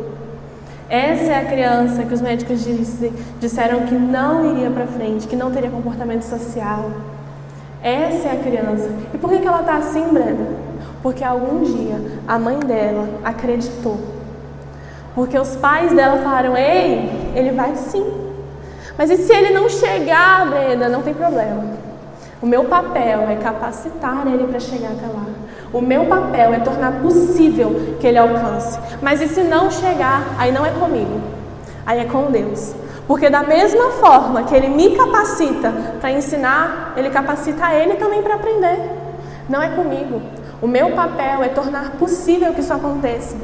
Speaker 1: Essa é a criança que os médicos disse, disseram que não iria para frente, que não teria comportamento social. Essa é a criança. E por que, que ela está assim, Brenda? Porque algum dia a mãe dela acreditou. Porque os pais dela falaram: Ei, ele vai sim. Mas e se ele não chegar, Brenda? Não tem problema. O meu papel é capacitar ele para chegar até lá. O meu papel é tornar possível que ele alcance. Mas e se não chegar, aí não é comigo, aí é com Deus. Porque da mesma forma que ele me capacita para ensinar, ele capacita ele também para aprender. Não é comigo. O meu papel é tornar possível que isso aconteça.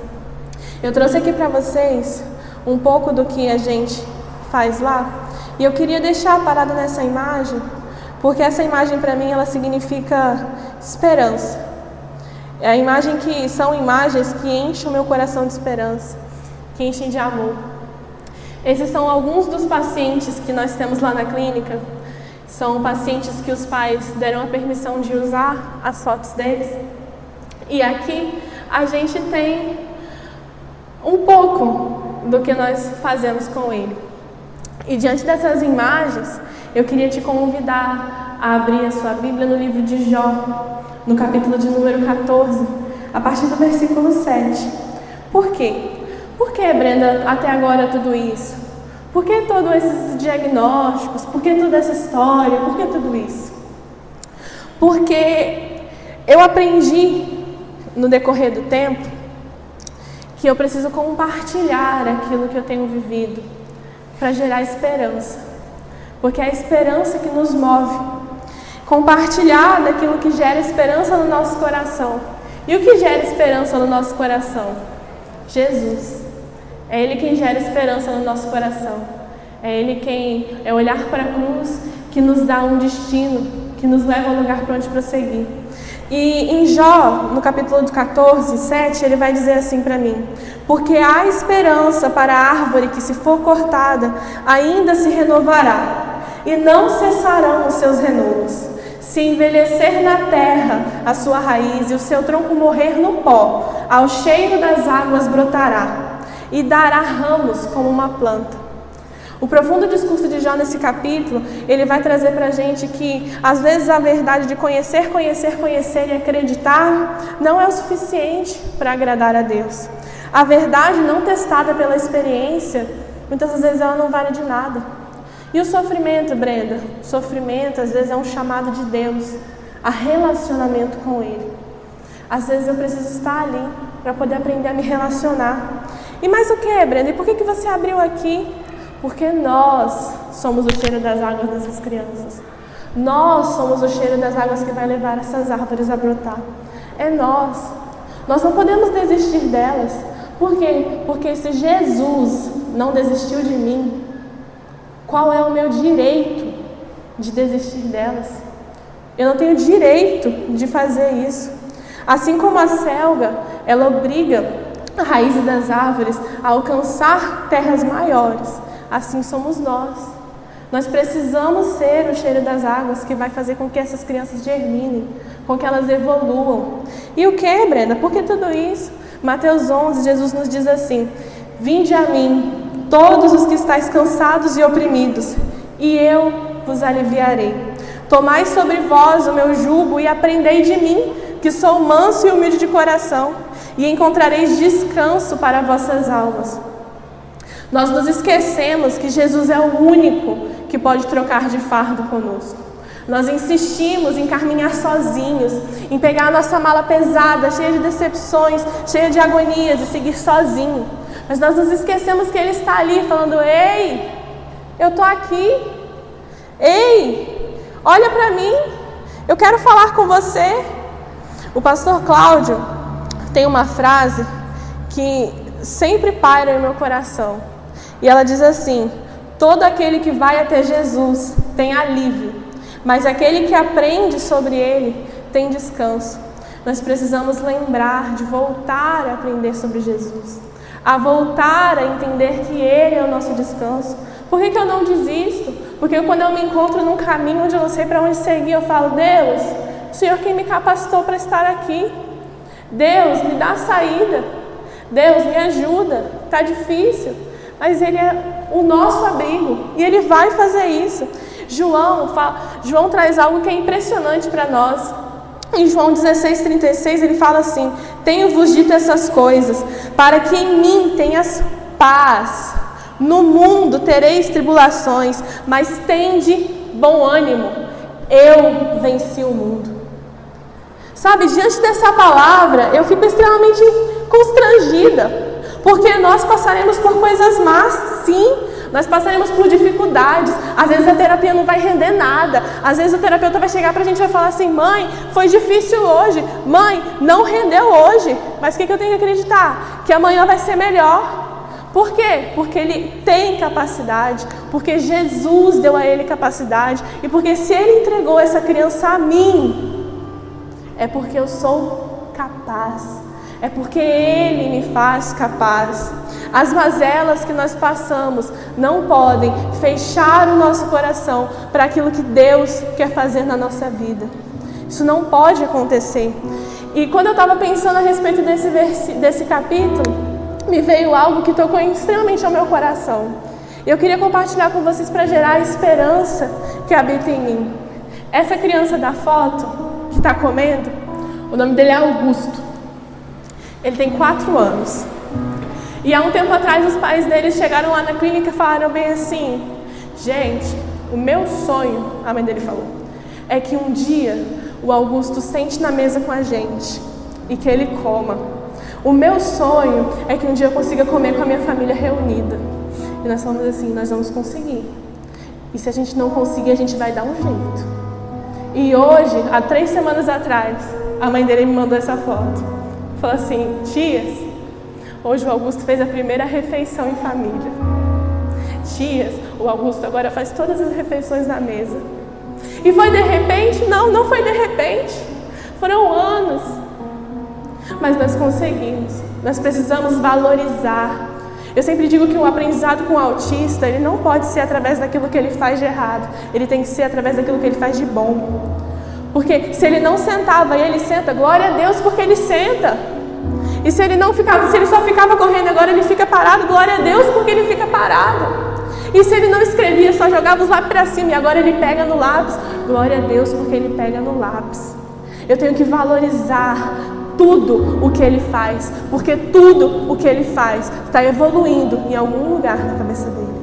Speaker 1: Eu trouxe aqui para vocês um pouco do que a gente faz lá, e eu queria deixar parado nessa imagem, porque essa imagem para mim ela significa esperança. É a imagem que são imagens que enchem o meu coração de esperança, que enchem de amor. Esses são alguns dos pacientes que nós temos lá na clínica. São pacientes que os pais deram a permissão de usar as fotos deles. E aqui a gente tem um pouco do que nós fazemos com ele. E diante dessas imagens, eu queria te convidar a abrir a sua Bíblia no livro de Jó, no capítulo de número 14, a partir do versículo 7. Por quê? Por que, Brenda, até agora tudo isso? Por que todos esses diagnósticos? Por que toda essa história? Por que tudo isso? Porque eu aprendi no decorrer do tempo que eu preciso compartilhar aquilo que eu tenho vivido para gerar esperança. Porque é a esperança que nos move. Compartilhar daquilo que gera esperança no nosso coração. E o que gera esperança no nosso coração? Jesus. É Ele quem gera esperança no nosso coração. É Ele quem é olhar para a cruz que nos dá um destino, que nos leva ao lugar para onde prosseguir. E em Jó, no capítulo 14, 7, ele vai dizer assim para mim: Porque há esperança para a árvore que, se for cortada, ainda se renovará, e não cessarão os seus renovos. Se envelhecer na terra a sua raiz e o seu tronco morrer no pó, ao cheiro das águas brotará, e dará ramos como uma planta. O profundo discurso de Jó nesse capítulo, ele vai trazer para a gente que às vezes a verdade de conhecer, conhecer, conhecer e acreditar não é o suficiente para agradar a Deus. A verdade não testada pela experiência, muitas vezes ela não vale de nada. E o sofrimento, Brenda? O sofrimento às vezes é um chamado de Deus a relacionamento com Ele. Às vezes eu preciso estar ali para poder aprender a me relacionar. E mais o que, Brenda? E por que, que você abriu aqui? Porque nós somos o cheiro das águas dessas crianças. Nós somos o cheiro das águas que vai levar essas árvores a brotar. É nós. Nós não podemos desistir delas. Por quê? Porque se Jesus não desistiu de mim, qual é o meu direito de desistir delas? Eu não tenho direito de fazer isso. Assim como a selga, ela obriga a raiz das árvores a alcançar terras maiores assim somos nós. Nós precisamos ser o cheiro das águas que vai fazer com que essas crianças germinem, com que elas evoluam. E o que, Brenda? Por que tudo isso? Mateus 11, Jesus nos diz assim: Vinde a mim, todos os que estáis cansados e oprimidos, e eu vos aliviarei. Tomai sobre vós o meu jugo e aprendei de mim, que sou manso e humilde de coração, e encontrareis descanso para vossas almas nós nos esquecemos que Jesus é o único que pode trocar de fardo conosco. Nós insistimos em caminhar sozinhos, em pegar a nossa mala pesada, cheia de decepções, cheia de agonias e seguir sozinho. Mas nós nos esquecemos que Ele está ali falando: Ei, eu estou aqui. Ei, olha para mim, eu quero falar com você. O pastor Cláudio tem uma frase que sempre paira em meu coração. E ela diz assim: Todo aquele que vai até Jesus tem alívio, mas aquele que aprende sobre ele tem descanso. Nós precisamos lembrar de voltar a aprender sobre Jesus, a voltar a entender que Ele é o nosso descanso. Por que, que eu não desisto? Porque quando eu me encontro num caminho onde eu não sei para onde seguir, eu falo: Deus, o Senhor quem me capacitou para estar aqui. Deus, me dá saída. Deus, me ajuda. Está difícil mas Ele é o nosso abrigo e Ele vai fazer isso. João, fala, João traz algo que é impressionante para nós. Em João 16,36 ele fala assim: Tenho-vos dito essas coisas, para que em mim tenhas paz. No mundo tereis tribulações, mas tende bom ânimo. Eu venci o mundo. Sabe, diante dessa palavra, eu fico extremamente constrangida. Porque nós passaremos por coisas más, sim. Nós passaremos por dificuldades. Às vezes a terapia não vai render nada. Às vezes o terapeuta vai chegar para a gente e vai falar assim: mãe, foi difícil hoje. Mãe, não rendeu hoje. Mas o que, que eu tenho que acreditar? Que amanhã vai ser melhor. Por quê? Porque ele tem capacidade, porque Jesus deu a ele capacidade e porque se ele entregou essa criança a mim, é porque eu sou capaz. É porque Ele me faz capaz. As mazelas que nós passamos não podem fechar o nosso coração para aquilo que Deus quer fazer na nossa vida. Isso não pode acontecer. E quando eu estava pensando a respeito desse, desse capítulo, me veio algo que tocou extremamente ao meu coração. Eu queria compartilhar com vocês para gerar a esperança que habita em mim. Essa criança da foto que está comendo, o nome dele é Augusto. Ele tem quatro anos. E há um tempo atrás os pais dele chegaram lá na clínica e falaram bem assim: Gente, o meu sonho, a mãe dele falou, é que um dia o Augusto sente na mesa com a gente e que ele coma. O meu sonho é que um dia eu consiga comer com a minha família reunida. E nós falamos assim: nós vamos conseguir. E se a gente não conseguir, a gente vai dar um jeito. E hoje, há três semanas atrás, a mãe dele me mandou essa foto. Falou assim: Tias, hoje o Augusto fez a primeira refeição em família. Tias, o Augusto agora faz todas as refeições na mesa. E foi de repente? Não, não foi de repente. Foram anos. Mas nós conseguimos. Nós precisamos valorizar eu sempre digo que o aprendizado com o autista, ele não pode ser através daquilo que ele faz de errado, ele tem que ser através daquilo que ele faz de bom. Porque se ele não sentava e ele senta, glória a Deus porque ele senta. E se ele não ficava, se ele só ficava correndo agora ele fica parado, glória a Deus porque ele fica parado. E se ele não escrevia, só jogava os lápis para cima e agora ele pega no lápis, glória a Deus porque ele pega no lápis. Eu tenho que valorizar tudo o que ele faz, porque tudo o que ele faz está evoluindo em algum lugar na cabeça dele.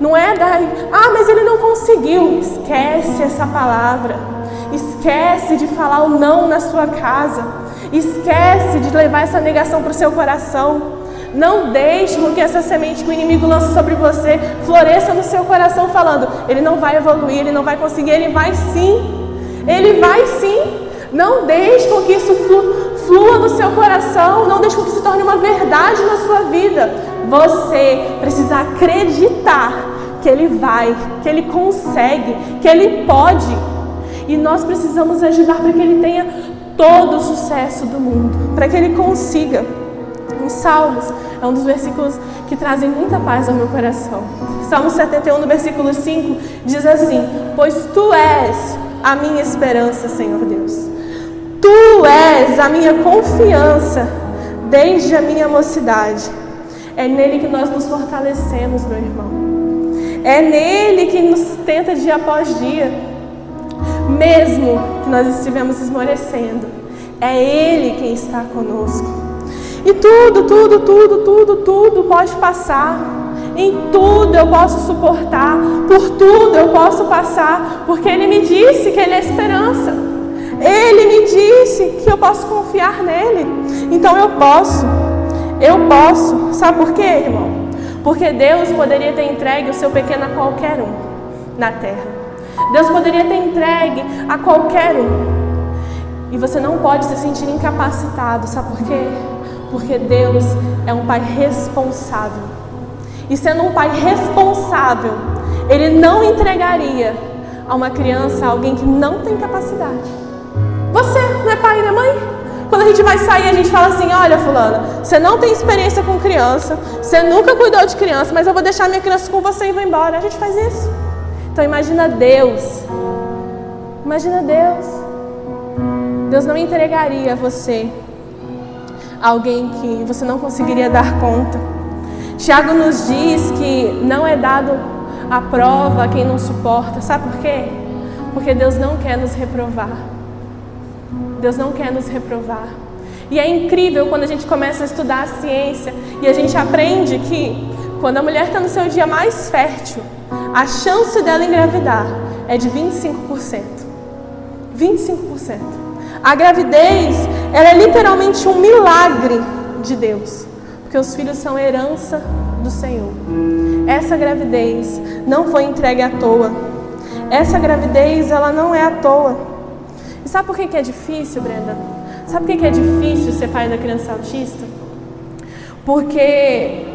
Speaker 1: Não é daí, ah, mas ele não conseguiu. Esquece essa palavra. Esquece de falar o não na sua casa. Esquece de levar essa negação para o seu coração. Não deixe com que essa semente que o inimigo lança sobre você floresça no seu coração, falando: ele não vai evoluir, ele não vai conseguir, ele vai sim. Ele vai sim. Não deixe com que isso flua no seu coração, não deixe com que se torne uma verdade na sua vida. Você precisa acreditar que Ele vai, que Ele consegue, que Ele pode. E nós precisamos ajudar para que Ele tenha todo o sucesso do mundo, para que Ele consiga. Em Salmos, é um dos versículos que trazem muita paz ao meu coração. Salmo 71, no versículo 5, diz assim: Pois tu és a minha esperança, Senhor Deus. Tu és a minha confiança desde a minha mocidade. É nele que nós nos fortalecemos, meu irmão. É nele que nos tenta dia após dia, mesmo que nós estivemos esmorecendo. É ele quem está conosco. E tudo, tudo, tudo, tudo, tudo pode passar. Em tudo eu posso suportar, por tudo eu posso passar, porque Ele me disse que Ele é esperança. Ele me disse que eu posso confiar nele. Então eu posso. Eu posso. Sabe por quê, irmão? Porque Deus poderia ter entregue o seu pequeno a qualquer um na terra. Deus poderia ter entregue a qualquer um. E você não pode se sentir incapacitado. Sabe por quê? Porque Deus é um pai responsável. E sendo um pai responsável, ele não entregaria a uma criança alguém que não tem capacidade. Você não é pai não é mãe? Quando a gente vai sair, a gente fala assim: olha, Fulana, você não tem experiência com criança, você nunca cuidou de criança, mas eu vou deixar minha criança com você e vou embora. A gente faz isso. Então imagina Deus. Imagina Deus. Deus não entregaria a você alguém que você não conseguiria dar conta. Tiago nos diz que não é dado a prova a quem não suporta. Sabe por quê? Porque Deus não quer nos reprovar. Deus não quer nos reprovar. E é incrível quando a gente começa a estudar a ciência e a gente aprende que quando a mulher está no seu dia mais fértil, a chance dela engravidar é de 25%. 25%. A gravidez ela é literalmente um milagre de Deus, porque os filhos são herança do Senhor. Essa gravidez não foi entregue à toa. Essa gravidez ela não é à toa. E sabe por que, é difícil, Brenda? Sabe por que é difícil ser pai da criança autista? Porque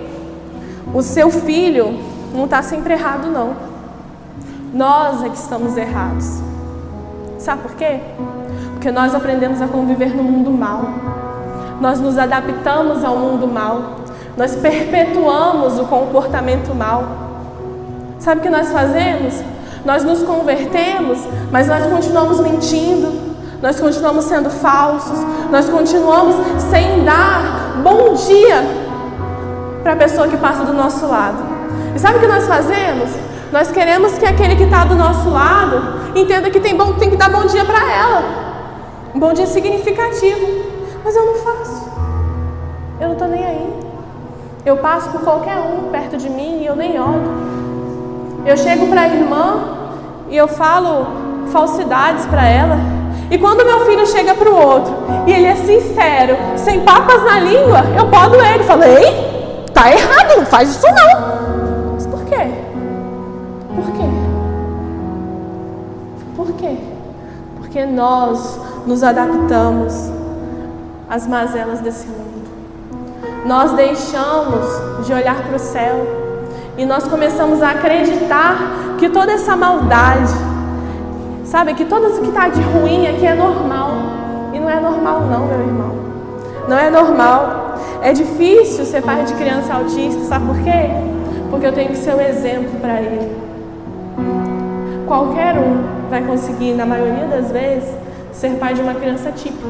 Speaker 1: o seu filho não está sempre errado, não. Nós é que estamos errados. Sabe por quê? Porque nós aprendemos a conviver no mundo mal. Nós nos adaptamos ao mundo mal. Nós perpetuamos o comportamento mal. Sabe o que nós fazemos? Nós nos convertemos, mas nós continuamos mentindo, nós continuamos sendo falsos, nós continuamos sem dar bom dia para a pessoa que passa do nosso lado. E sabe o que nós fazemos? Nós queremos que aquele que está do nosso lado entenda que tem, bom, tem que dar bom dia para ela. Um bom dia significativo. Mas eu não faço. Eu não estou nem aí. Eu passo por qualquer um perto de mim e eu nem olho. Eu chego para a irmã e eu falo falsidades para ela. E quando meu filho chega para o outro e ele é sincero, sem papas na língua, eu podo ele. Falo, ei, tá errado, não faz isso não. Mas por quê? Por quê? Por quê? Porque nós nos adaptamos às mazelas desse mundo. Nós deixamos de olhar para o céu e nós começamos a acreditar que toda essa maldade, sabe, que tudo isso que está de ruim aqui é normal. E não é normal, não, meu irmão. Não é normal. É difícil ser pai de criança autista, sabe por quê? Porque eu tenho que ser o um exemplo para ele. Qualquer um vai conseguir, na maioria das vezes, ser pai de uma criança típica.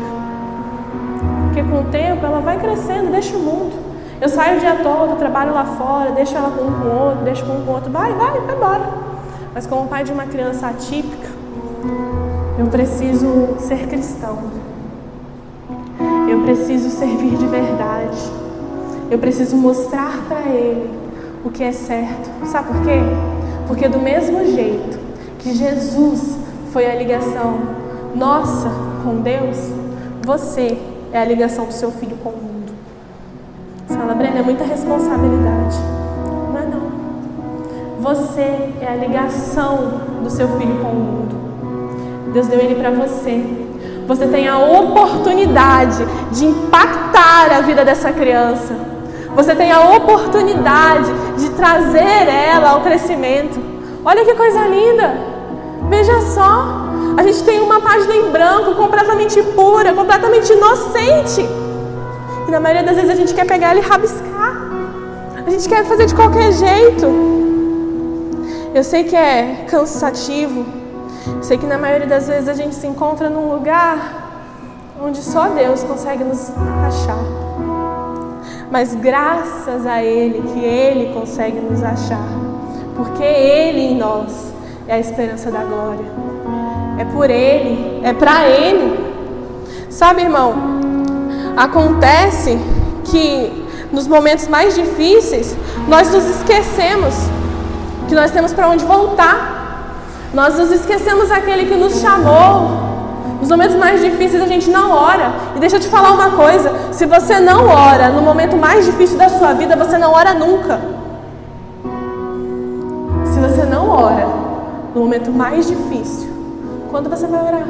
Speaker 1: Porque com o tempo ela vai crescendo, deixa o mundo. Eu saio o dia todo, trabalho lá fora, deixo ela com um com o outro, deixo com um com o outro, vai, vai, vai embora. Mas como pai de uma criança atípica, eu preciso ser cristão. Eu preciso servir de verdade. Eu preciso mostrar para ele o que é certo. Sabe por quê? Porque do mesmo jeito que Jesus foi a ligação nossa com Deus, você é a ligação do seu filho com o mundo. Fala, Brenda, é muita responsabilidade. É não. Você é a ligação do seu filho com o mundo. Deus deu ele para você. Você tem a oportunidade de impactar a vida dessa criança. Você tem a oportunidade de trazer ela ao crescimento. Olha que coisa linda! Veja só, a gente tem uma página em branco, completamente pura, completamente inocente. E na maioria das vezes a gente quer pegar ela e rabiscar. A gente quer fazer de qualquer jeito. Eu sei que é cansativo. Sei que na maioria das vezes a gente se encontra num lugar onde só Deus consegue nos achar. Mas graças a Ele que Ele consegue nos achar. Porque Ele em nós é a esperança da glória. É por Ele, é para Ele. Sabe, irmão? Acontece que nos momentos mais difíceis nós nos esquecemos que nós temos para onde voltar. Nós nos esquecemos aquele que nos chamou. Nos momentos mais difíceis a gente não ora. E deixa eu te falar uma coisa: se você não ora no momento mais difícil da sua vida, você não ora nunca. Se você não ora no momento mais difícil, quando você vai orar?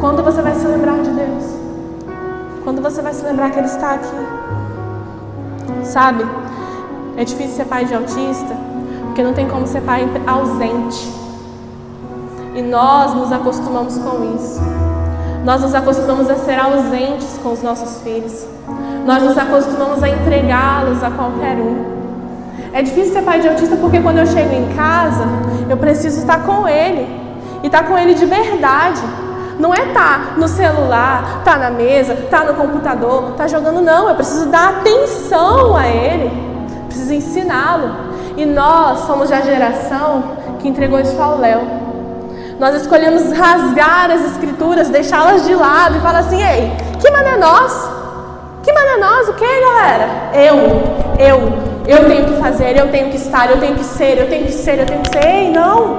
Speaker 1: Quando você vai se lembrar de Deus? Quando você vai se lembrar que Ele está aqui? Sabe? É difícil ser pai de autista, porque não tem como ser pai ausente. E nós nos acostumamos com isso. Nós nos acostumamos a ser ausentes com os nossos filhos. Nós nos acostumamos a entregá-los a qualquer um. É difícil ser pai de autista porque quando eu chego em casa, eu preciso estar com ele. E estar com ele de verdade. Não é estar tá no celular, estar tá na mesa, estar tá no computador, estar jogando, não. Eu preciso dar atenção a ele, preciso ensiná-lo. E nós somos a geração que entregou isso ao Léo. Nós escolhemos rasgar as escrituras, deixá-las de lado e falar assim: ei, que mané nós? Que mané nós? O que, galera? Eu, eu, eu tenho que fazer, eu tenho que estar, eu tenho que ser, eu tenho que ser, eu tenho que ser. Ei, não!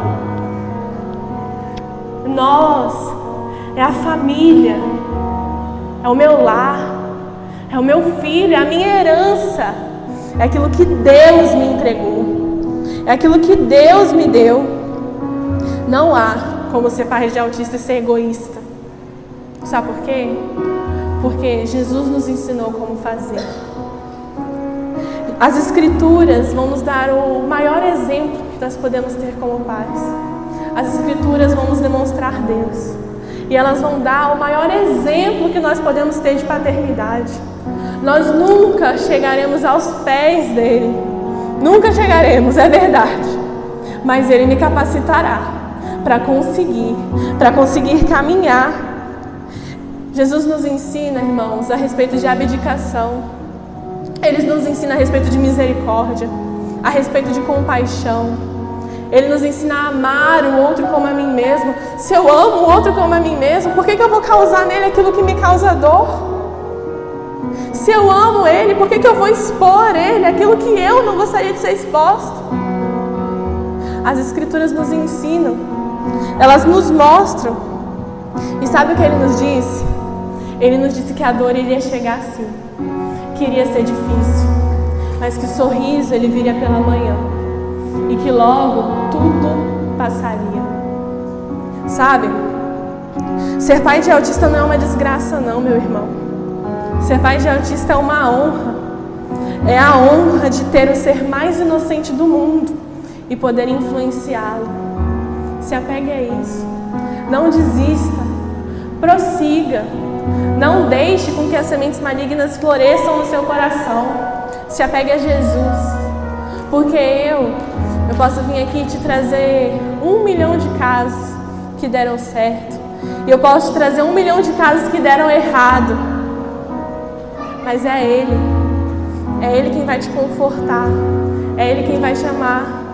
Speaker 1: Nós é a família, é o meu lar, é o meu filho, é a minha herança, é aquilo que Deus me entregou, é aquilo que Deus me deu. Não há como ser pai de autista e ser egoísta. Sabe por quê? Porque Jesus nos ensinou como fazer. As Escrituras vão nos dar o maior exemplo que nós podemos ter como pais. As Escrituras vão nos demonstrar Deus. E elas vão dar o maior exemplo que nós podemos ter de paternidade. Nós nunca chegaremos aos pés dele. Nunca chegaremos, é verdade. Mas ele me capacitará para conseguir, para conseguir caminhar. Jesus nos ensina, irmãos, a respeito de abdicação. Ele nos ensina a respeito de misericórdia, a respeito de compaixão. Ele nos ensina a amar o outro como a mim mesmo. Se eu amo o outro como a mim mesmo, por que, que eu vou causar nele aquilo que me causa dor? Se eu amo ele, por que, que eu vou expor ele aquilo que eu não gostaria de ser exposto? As Escrituras nos ensinam, elas nos mostram. E sabe o que ele nos disse? Ele nos disse que a dor iria chegar assim, que iria ser difícil, mas que o sorriso ele viria pela manhã e que logo tudo passaria. Sabe? Ser pai de autista não é uma desgraça, não, meu irmão. Ser pai de autista é uma honra. É a honra de ter o ser mais inocente do mundo e poder influenciá-lo. Se apegue a isso. Não desista. Prossiga. Não deixe com que as sementes malignas floresçam no seu coração. Se apegue a Jesus. Porque eu eu posso vir aqui te trazer um milhão de casos que deram certo. E eu posso te trazer um milhão de casos que deram errado. Mas é Ele. É Ele quem vai te confortar. É Ele quem vai te amar.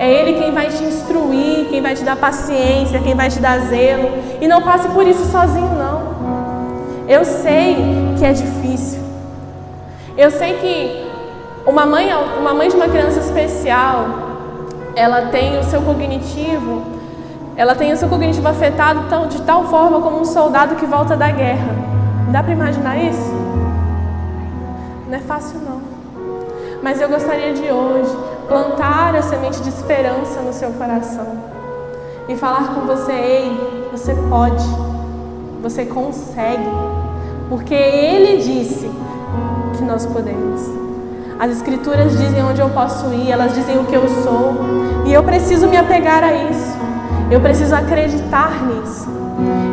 Speaker 1: É Ele quem vai te instruir, quem vai te dar paciência, quem vai te dar zelo. E não passe por isso sozinho, não. Eu sei que é difícil. Eu sei que uma mãe, uma mãe de uma criança especial, ela tem o seu cognitivo, ela tem o seu cognitivo afetado de tal forma como um soldado que volta da guerra. Dá para imaginar isso? Não é fácil não. Mas eu gostaria de hoje plantar a semente de esperança no seu coração e falar com você, ei, você pode, você consegue, porque Ele disse que nós podemos. As escrituras dizem onde eu posso ir, elas dizem o que eu sou. E eu preciso me apegar a isso. Eu preciso acreditar nisso.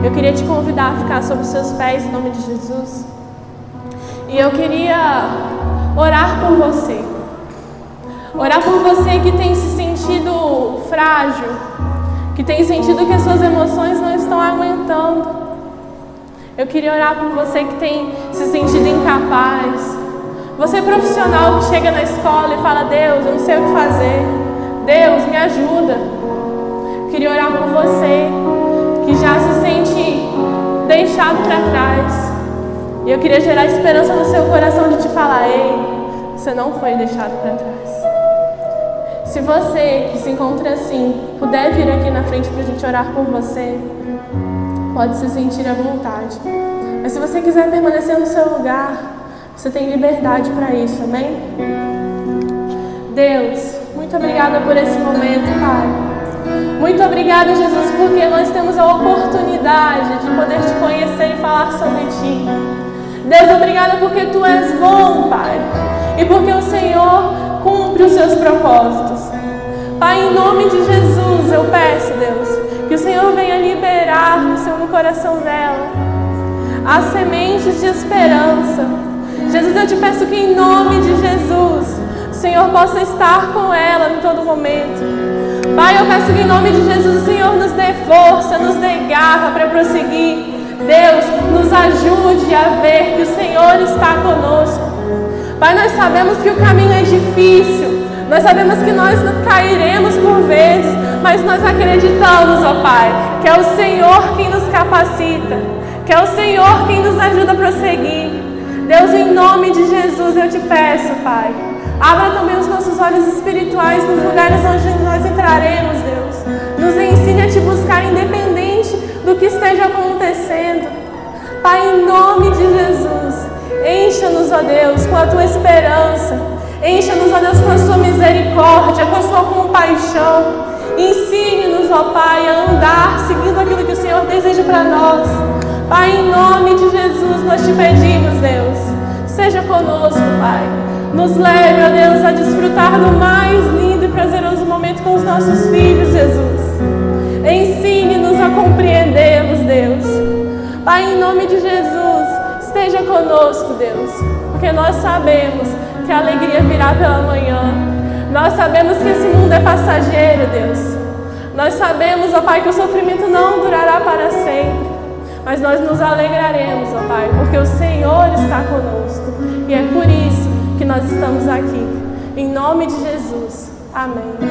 Speaker 1: Eu queria te convidar a ficar sobre os seus pés em nome de Jesus. E eu queria orar por você. Orar por você que tem se sentido frágil, que tem sentido que as suas emoções não estão aguentando. Eu queria orar por você que tem se sentido incapaz, você é profissional que chega na escola e fala: Deus, eu não sei o que fazer. Deus, me ajuda. Queria orar por você que já se sente deixado para trás. E eu queria gerar esperança no seu coração de te falar: Ei, você não foi deixado para trás. Se você que se encontra assim puder vir aqui na frente para a gente orar por você, pode se sentir à vontade. Mas se você quiser permanecer no seu lugar, você tem liberdade para isso, amém? Deus, muito obrigada por esse momento, Pai. Muito obrigada, Jesus, porque nós temos a oportunidade de poder te conhecer e falar sobre ti. Deus, obrigada porque tu és bom, Pai. E porque o Senhor cumpre os seus propósitos. Pai, em nome de Jesus, eu peço, Deus, que o Senhor venha liberar no seu coração dela as sementes de esperança Jesus, eu te peço que em nome de Jesus, o Senhor possa estar com ela em todo momento. Pai, eu peço que em nome de Jesus o Senhor nos dê força, nos dê garra para prosseguir. Deus, nos ajude a ver que o Senhor está conosco. Pai, nós sabemos que o caminho é difícil. Nós sabemos que nós cairemos por vezes, mas nós acreditamos, ó Pai, que é o Senhor quem nos capacita, que é o Senhor quem nos ajuda a prosseguir. Deus, em nome de Jesus, eu te peço, Pai. Abra também os nossos olhos espirituais nos lugares onde nós entraremos, Deus. Nos ensine a te buscar independente do que esteja acontecendo. Pai, em nome de Jesus, encha-nos, ó Deus, com a tua esperança. Encha-nos, ó Deus, com a sua misericórdia, com a sua compaixão. Ensine-nos, ó Pai, a andar seguindo aquilo que o Senhor deseja para nós. Pai, em nome de Jesus, nós te pedimos, Deus, seja conosco, Pai. Nos leve, ó Deus, a desfrutar do mais lindo e prazeroso momento com os nossos filhos, Jesus. Ensine-nos a compreendermos, Deus. Pai, em nome de Jesus, esteja conosco, Deus, porque nós sabemos que a alegria virá pela manhã. Nós sabemos que esse mundo é passageiro, Deus. Nós sabemos, ó Pai, que o sofrimento não durará para sempre. Mas nós nos alegraremos, ó Pai, porque o Senhor está conosco. E é por isso que nós estamos aqui. Em nome de Jesus. Amém.